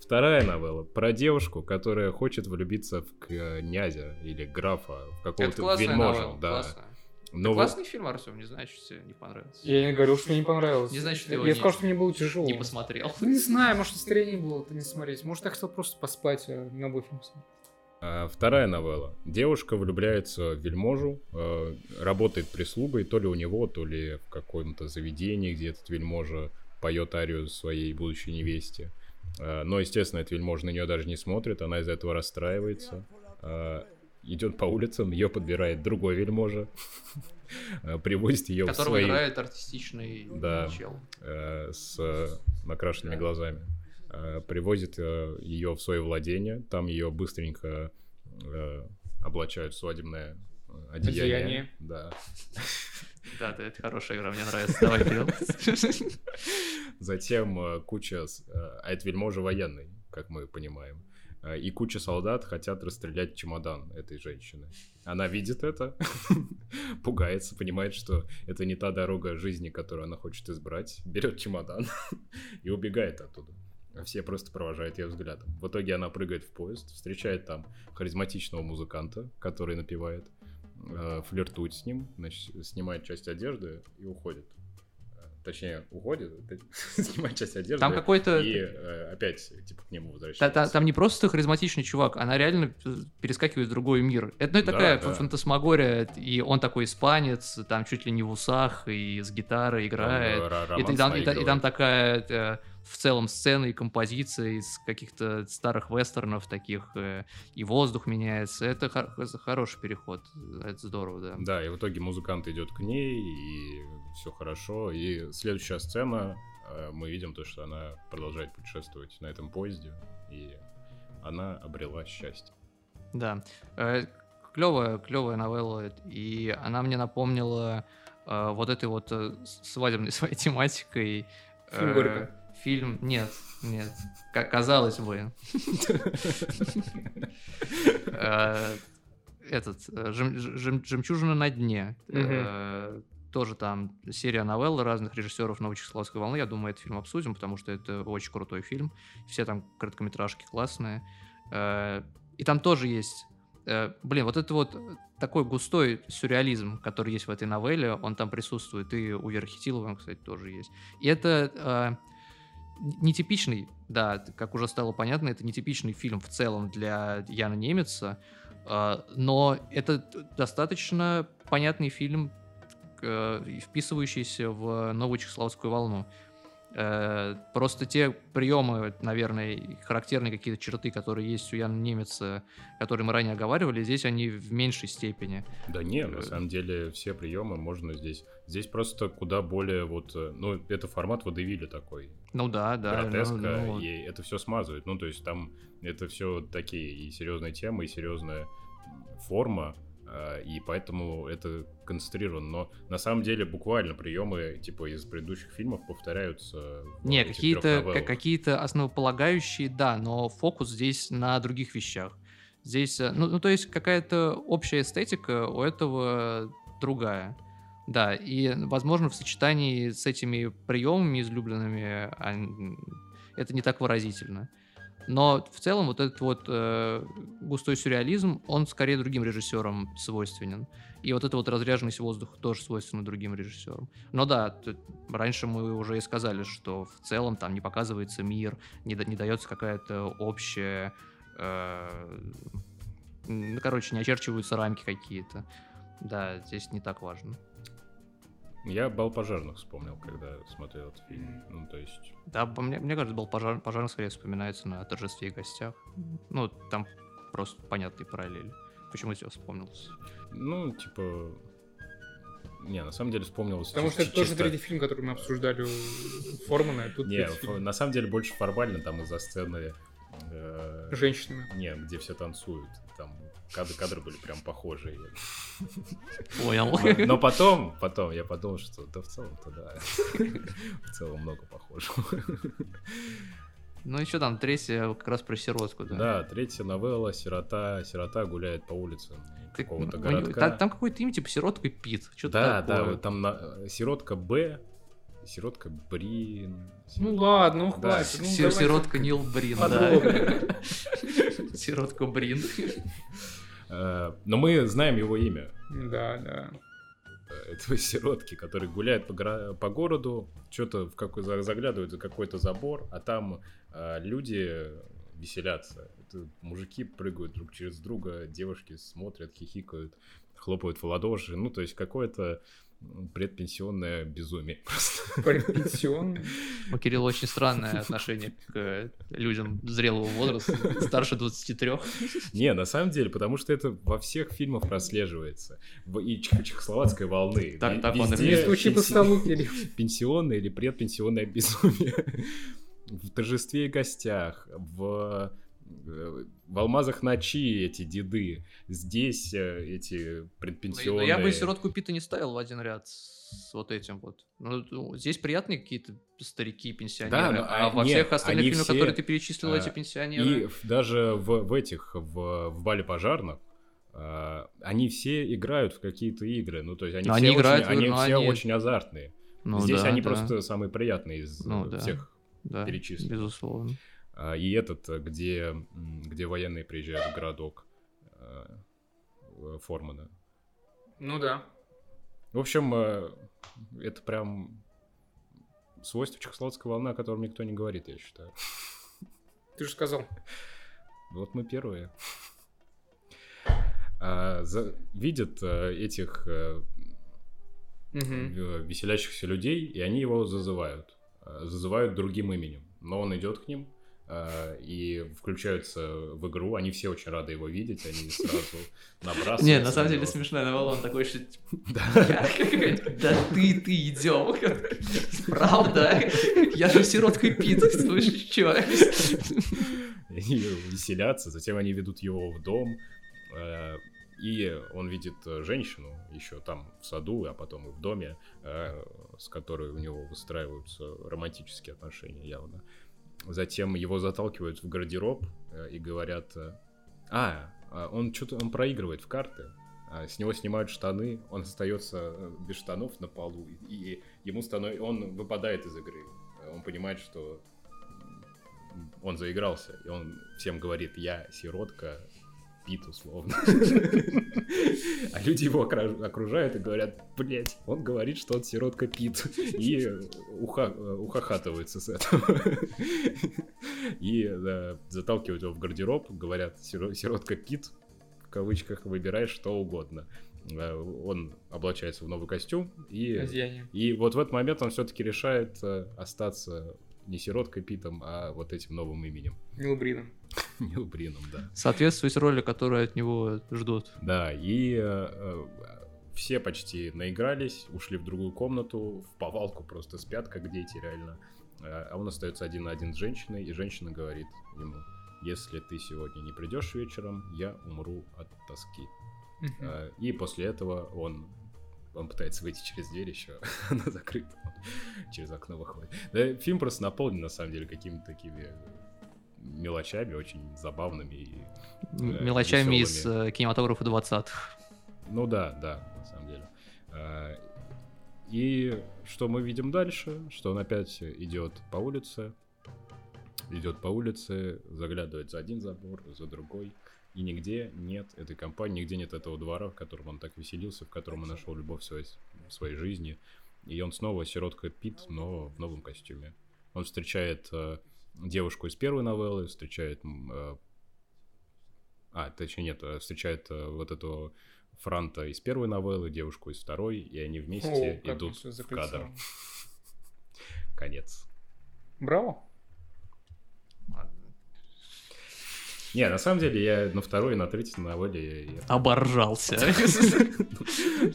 Вторая новелла про девушку, которая хочет влюбиться в князя или графа, в Это какого-то новелла, Да. классная. Но вот- Классный фильм, Артем, не знаю, что тебе не понравился. Я не говорил, что мне не понравилось. Не значит, ты Я его я не- сказал, что мне было тяжело. Не посмотрел. Ну, Не знаю, может, настроение было это не смотреть. Может, я хотел просто поспать, а на обои фильм смотреть. А, Вторая новелла. Девушка влюбляется в вельможу, э, работает прислугой то ли у него, то ли в каком-то заведении, где этот вельможа поет арию своей будущей невесте. Э, Но, естественно, этот вельможа на нее даже не смотрит, она из-за этого расстраивается. Э, Идет по улицам, ее подбирает другой вельможа, э, привозит ее в Которого свои... играет артистичный Да. чел. э, с накрашенными Да. глазами. Э, привозит ее в свое владение, там ее быстренько облачают в свадебное одеяние. Одеяние. Да. Да, да, это хорошая игра, мне нравится. Давай вперед. Затем куча... А это вельможа военный, как мы понимаем. Э, И куча солдат хотят расстрелять чемодан этой женщины. Она видит это, пугается, понимает, что это не та дорога жизни, которую она хочет избрать, берет чемодан и убегает оттуда. Все просто провожают ее взглядом. В итоге она прыгает в поезд, встречает там харизматичного музыканта, который напевает, э, флиртует с ним, значит, снимает часть одежды и уходит. Э, Точнее, уходит, снимает часть одежды Там какой-то... и э, опять типа к нему возвращается. та- Там не просто харизматичный чувак, она реально э, перескакивает в другой мир. Это ну, это Да, такая да. фантасмагория, и он такой испанец, там чуть ли не в усах, и с гитарой Там, играет. э, ро- И, и там, и и там такая э, в целом сцена и композиция из каких-то старых вестернов таких, э, и воздух меняется. Это хор- хороший переход, это здорово, да. Да, и в итоге музыкант идет к ней, и все хорошо. И следующая сцена, э, мы видим то, что она продолжает путешествовать на этом поезде, и она обрела счастье. Да. Э, клевая, клевая новелла, и она мне напомнила э, вот этой вот э, свадебной своей тематикой. Э, «Горько». Фильм, нет, нет, как казалось бы. Э, Этот, «Жем- жем- «Жемчужина на дне». Э, Тоже там серия новелл разных режиссеров Новочехословской волны. Я думаю, этот фильм обсудим, потому что это очень крутой фильм. Все там короткометражки классные. Э, И там тоже есть блин, вот это вот такой густой сюрреализм, который есть в этой новелле, он там присутствует, и у Веры Хитиловой, кстати, тоже есть. И это э, нетипичный, да, как уже стало понятно, это нетипичный фильм в целом для Яна Немеца, э, но это достаточно понятный фильм, э, вписывающийся в новую чехословацкую волну. Э, Просто те приемы, наверное, характерные какие-то черты, которые есть у Яна Немеца, которые мы ранее оговаривали, здесь они в меньшей степени. Да не, Э. на самом деле все приемы можно здесь. Здесь просто куда более вот, э, ну, это формат водевиля такой, Ну да, да. ну- гротеска, ну, и это все смазывает. Ну, то есть там это все такие и серьезные темы, и серьезная форма, э, и поэтому это концентрировано. Но на самом деле буквально приемы типа из предыдущих фильмов повторяются. Не, какие-то какие-то основополагающие, да, но фокус здесь на других вещах. Здесь, э, ну, ну, то есть какая-то общая эстетика у этого другая. Да, и, возможно, в сочетании с этими приемами излюбленными ан- это не так выразительно. Но в целом вот этот вот э, густой сюрреализм, он скорее другим режиссерам свойственен. И вот эта вот разряженность воздуха тоже свойственна другим режиссерам. Но да, т- раньше мы уже и сказали, что в целом там не показывается мир, не, не дается какая-то общая... э, ну, короче, не очерчиваются рамки какие-то. Да, здесь не так важно. Я бал пожарных вспомнил, когда смотрел этот фильм. Ну, то есть. Да, по мне, мне кажется, был пожар, пожар скорее вспоминается на торжестве и гостях. Ну, там просто понятные параллели. Почему я вспомнился? Ну, типа. Не, на самом деле вспомнилось. Потому чисто- что это тоже чисто- третий фильм, который мы обсуждали у Формана. Тут Не, на самом деле больше формально там из-за сцены. э, женщинами. Не, где все танцуют. Там кадры, кадры были прям похожие. Понял. Но, но потом, потом я подумал, что да в целом-то да. В целом много похожего. Ну и что там, третья как раз про сиротку, да? Да, третья новелла «Сирота». Сирота гуляет по улицам Ты- какого-то ну, городка. та- Там какое-то имя, типа сиротка Пит. Что-то Да, такое. да, вот там на- сиротка Б, сиротка Брин. Ну ладно, ну Да. хватит. ну. Сиротка Нил Брин, да. подробнее. Сиротка Брин. Э, Но мы знаем его имя. Да, да. этого сиротки, который гуляет по, гора- по городу, что-то в какой за- заглядывает за какой-то забор, а там э, люди веселятся. Это мужики прыгают друг через друга, девушки смотрят, хихикают, хлопают в ладоши. Ну, то есть какое-то предпенсионное безумие просто. Пенсион. У Кирилла очень странное отношение к э, людям зрелого возраста, старше 23. Не, на самом деле, потому что это во всех фильмах прослеживается. И чех- чехословацкой волны. Так- так он Не стучи по столу, Кирилл. пенсионное или предпенсионное безумие. В торжестве и гостях, в, в алмазах ночи эти деды, здесь э, эти Но предпенсионные. я бы сиротку Пита не ставил в один ряд с вот этим вот. Ну, ну, здесь приятные какие-то старики, пенсионеры, Да, но, а а, во нет, всех остальных фильмах, все, которые ты перечислил, а, эти пенсионеры... И в- даже в, в этих, в, в бале пожарных, э, они все играют в какие-то игры. Ну, то есть они Но все, они играют, очень, они все они- очень азартные. Ну Здесь да, они да, просто самые приятные из Ну э, всех. да, перечислил. безусловно. А, И этот, э, где, где военные приезжают в городок э, Формана. Ну да. В общем, э, это прям свойство чехословацкой волны, о котором никто не говорит, я считаю. Ты же сказал. Вот мы первые. А, за- видят э, этих Мгм. э, веселящихся людей, и они его зазывают. Э, Зазывают другим именем. Но он идет к ним и включаются в игру. Они все очень рады его видеть, они сразу набрасываются. Не, на самом деле смешная новелла, он такой, что Да. Да ты, ты идем. Правда? Я же сироткой Пит, слышишь, чё? Они веселятся, затем они ведут его в дом, Э, и он видит э, женщину еще там в саду, а потом и в доме, э, с которой у него выстраиваются романтические отношения явно. Затем его заталкивают в гардероб и говорят, а, он что-то он проигрывает в карты, а с него снимают штаны, он остается без штанов на полу, и ему становится, он выпадает из игры. Он понимает, что он заигрался, и он всем говорит, я сиротка, Пит, условно. А люди его окружают и говорят, блять, он говорит, что он сиротка Пит. И ухахатываются с этого. И заталкивают его в гардероб, говорят, сиротка Пит, в кавычках, выбирай что угодно э, он облачается в новый костюм и, и вот в этот момент он все-таки решает э, остаться не сироткой Питом, а вот этим новым именем. Нилбрином. Нилбрином, да. Соответствует роли, которые от него ждут. Да, и э, э, все почти наигрались, ушли в другую комнату, в повалку просто спят, как дети, реально. Э, а он остается один на один с женщиной, и женщина говорит ему, если ты сегодня не придешь вечером, я умру от тоски. Uh-huh. И после этого он он пытается выйти через дверь еще, она закрыта, через окно выходит. Да, фильм просто наполнен, на самом деле, какими-то такими мелочами, очень забавными. И, э, мелочами из э, кинематографа 20-х. Ну да, да, на самом деле. А, и что мы видим дальше? Что он опять идет по улице, идет по улице, заглядывает за один забор, за другой. И нигде нет этой компании, нигде нет этого двора, в котором он так веселился, в котором он нашел любовь своей, своей жизни. И он снова сиротка Пит, но в новом костюме. Он встречает э, девушку из первой новеллы, встречает... Э, а, точнее нет, э, встречает э, вот эту Франта из первой новеллы, девушку из второй, и они вместе О, идут в кадр. Конец. Браво. Не, на самом деле я на второй и на третьей новелле... Оборжался.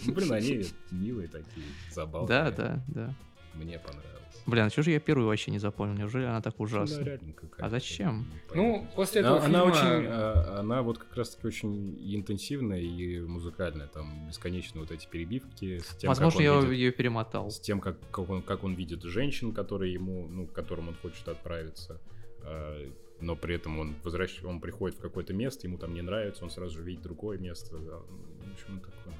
Блин, они милые такие, забавные. Да, да, да. Мне понравилось. Блин, а что же я первую вообще не запомнил? Неужели она так ужасна? А зачем? Ну, после этого она, фильма... очень, а, она вот как раз-таки очень интенсивная и музыкальная, там бесконечные вот эти перебивки. С тем, Возможно, я видит, ее перемотал. С тем, как, как, он, как он видит женщин, которые ему, ну, к которым он хочет отправиться а, но при этом он возвращается, он приходит в какое-то место, ему там не нравится, он сразу же видит другое место. Да. В общем, такое.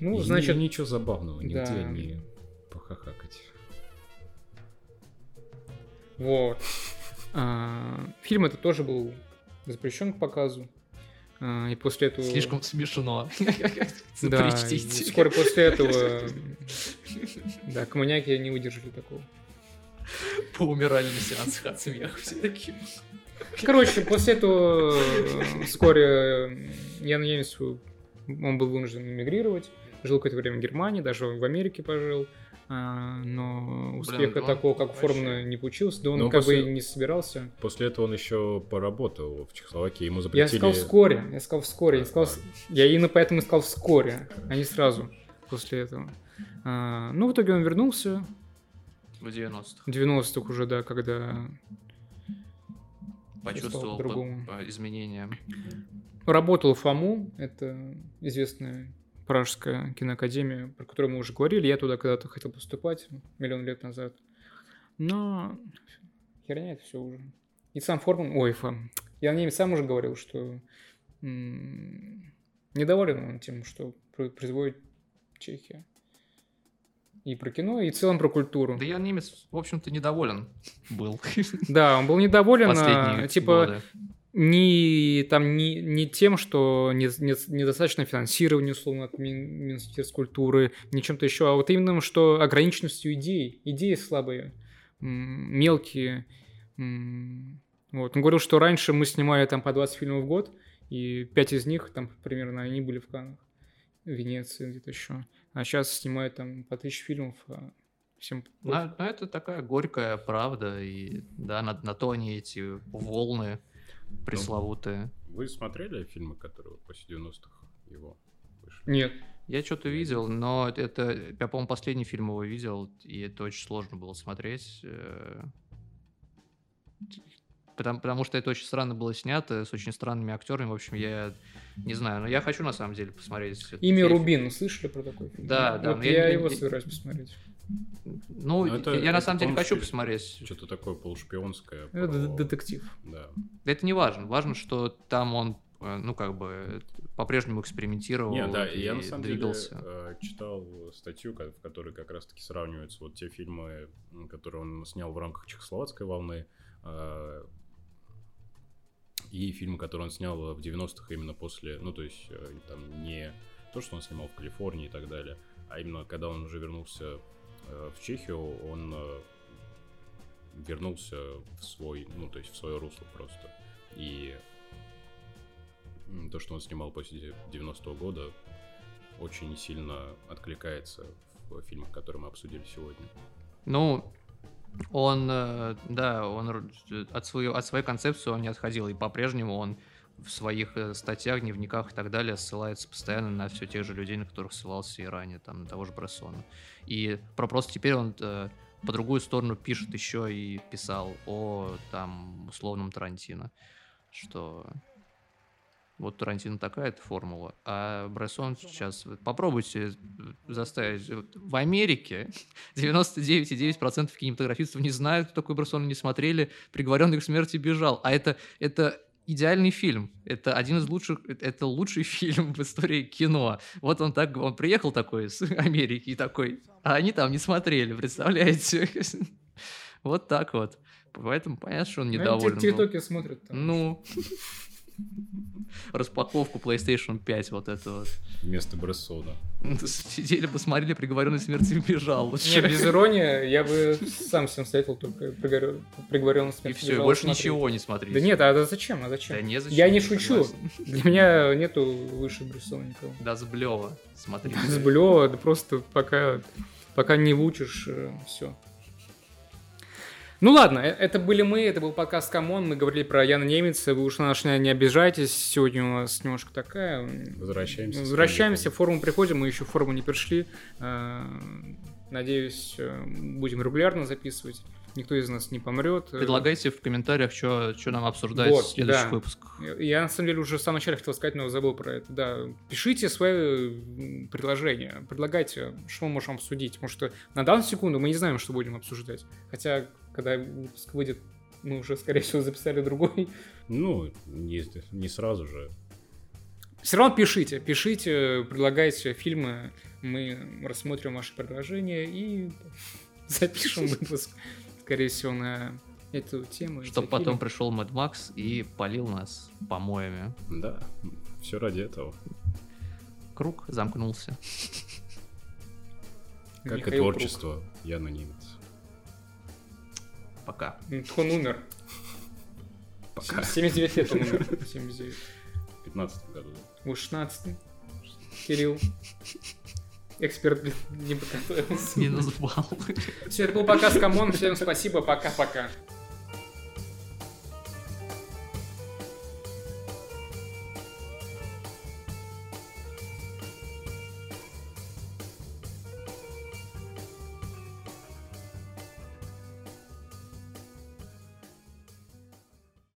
Ну, и значит... Ничего забавного, нигде да. не похахакать. Вот. А, фильм это тоже был запрещен к показу. А, и после этого... Слишком смешно. Да, вскоре после этого... Да, коммуняки не выдержали такого. Поумирали на сеансах от смеха все такие. Короче, после этого э, вскоре я на немец, он был вынужден эмигрировать, жил какое-то время в Германии, даже в Америке пожил, а, но успеха Блин, такого, как форма, не получилось, да он но как после... бы не собирался. После этого он еще поработал в Чехословакии, ему запретили... Я сказал вскоре, я сказал вскоре, я, сказал... я именно поэтому сказал вскоре, а не сразу после этого. А, ну, в итоге он вернулся, в 90-х. В 90-х уже, да, когда... Почувствовал по, изменения. Работал в ФАМУ, это известная Пражская киноакадемия, про которую мы уже говорили. Я туда когда-то хотел поступать миллион лет назад. Но херня это все уже. И сам Форман... Ой, фам. Я на ней сам уже говорил, что м- недоволен он тем, что производит Чехия и про кино, и в целом про культуру. Да я немец, в общем-то, недоволен был. Да, он был недоволен, а, типа, не, там, не, не тем, что не, не, недостаточно финансирования, условно, от Министерства культуры, не чем-то еще, а вот именно, что ограниченностью идей. Идеи слабые, мелкие. Вот. Он говорил, что раньше мы снимали там по 20 фильмов в год, и 5 из них, там, примерно, они были в Каннах, в Венеции, где-то еще. А сейчас снимают там по тысяче фильмов. А всем... Ну, это такая горькая правда. И да, на, на то они эти волны пресловутые. Ну, вы смотрели фильмы, которые после 90-х его вышли? Нет. Я что-то видел, но это, я, по-моему, последний фильм его видел, и это очень сложно было смотреть. Э, Потому, потому что это очень странно было снято, с очень странными актерами. В общем, я не знаю, но я хочу на самом деле посмотреть. Имя Рубин, слышали про такой фильм? Да, да. Вот я, я его собираюсь посмотреть. Ну, это, я, я на самом деле хочу посмотреть. Что-то такое полушпионское. Это про... детектив. Да. Это не важно. Важно, что там он, э, ну, как бы, по-прежнему экспериментировал Не, да, и я на самом двигался. деле э, читал статью, в которой как раз-таки сравниваются вот те фильмы, которые он снял в рамках Чехословацкой волны, э, и фильмы, которые он снял в 90-х именно после, ну, то есть, там, не то, что он снимал в Калифорнии и так далее, а именно когда он уже вернулся Э, в Чехию он э, вернулся в свой, ну, то есть в свое русло просто. И то, что он снимал после 90-го года, очень сильно откликается в фильмах, которые мы обсудили сегодня. Ну, он, э, да, он от, свою, от своей концепции он не отходил, и по-прежнему он в своих статьях, дневниках и так далее ссылается постоянно на все тех же людей, на которых ссылался и ранее, там, на того же Брессона. И про просто теперь он э, по другую сторону пишет еще и писал о там условном Тарантино, что вот Тарантино такая формула, а Брессон сейчас... Попробуйте заставить... В Америке 99,9% кинематографистов не знают, кто такой Брессон, не смотрели, приговоренный к смерти бежал. А это, это идеальный фильм. Это один из лучших, это лучший фильм в истории кино. Вот он так, он приехал такой из Америки и такой, а они там не смотрели, представляете? Вот так вот. Поэтому понятно, что он недоволен. Они тиктоки смотрят. Ну, распаковку PlayStation 5 вот это вот. Вместо Брессона. Сидели, посмотрели, приговоренный смерти бежал. Не, без иронии, я бы сам всем советовал только приговоренный к смерти И все, больше смотреть. ничего не смотреть. Да нет, а зачем, а зачем? Да не зачем. Я не шучу. Для меня нету выше Брессона никого. Да, с Блева смотри. С Блева, да просто пока, пока не выучишь, э, все. Ну ладно, э, это были мы, это был подкаст Камон, мы говорили про Яна Немеца, вы уж на нас не обижайтесь, сегодня у нас немножко такая... Возвращаемся. Возвращаемся, в форум приходим, мы еще в форуму не пришли. Э, надеюсь, э, будем регулярно записывать. Никто из нас не помрет. Предлагайте в комментариях, что нам обсуждать вот, в следующих да. выпусках. Я на самом деле уже в самом начале хотел сказать, но забыл про это. Да, пишите свои предложения, предлагайте, что мы можем обсудить. Потому что на данную секунду мы не знаем, что будем обсуждать. Хотя когда выпуск выйдет, мы уже, скорее всего, записали другой. Ну, не, не сразу же. Все равно пишите, пишите, предлагайте фильмы, мы рассмотрим ваши предложения и запишем выпуск, скорее всего, на эту тему. Чтобы потом фильм. пришел Mad Max и полил нас помоями. Да, все ради этого. Круг замкнулся. Как Михаил и творчество Круг. Яна Немец. Пока. Он умер. Пока. 79 лет он умер. 79. В 15 году. В 16 Кирилл. Эксперт не подготовился. Минус балл. Все, это был подкаст Камон. Всем спасибо. Пока-пока.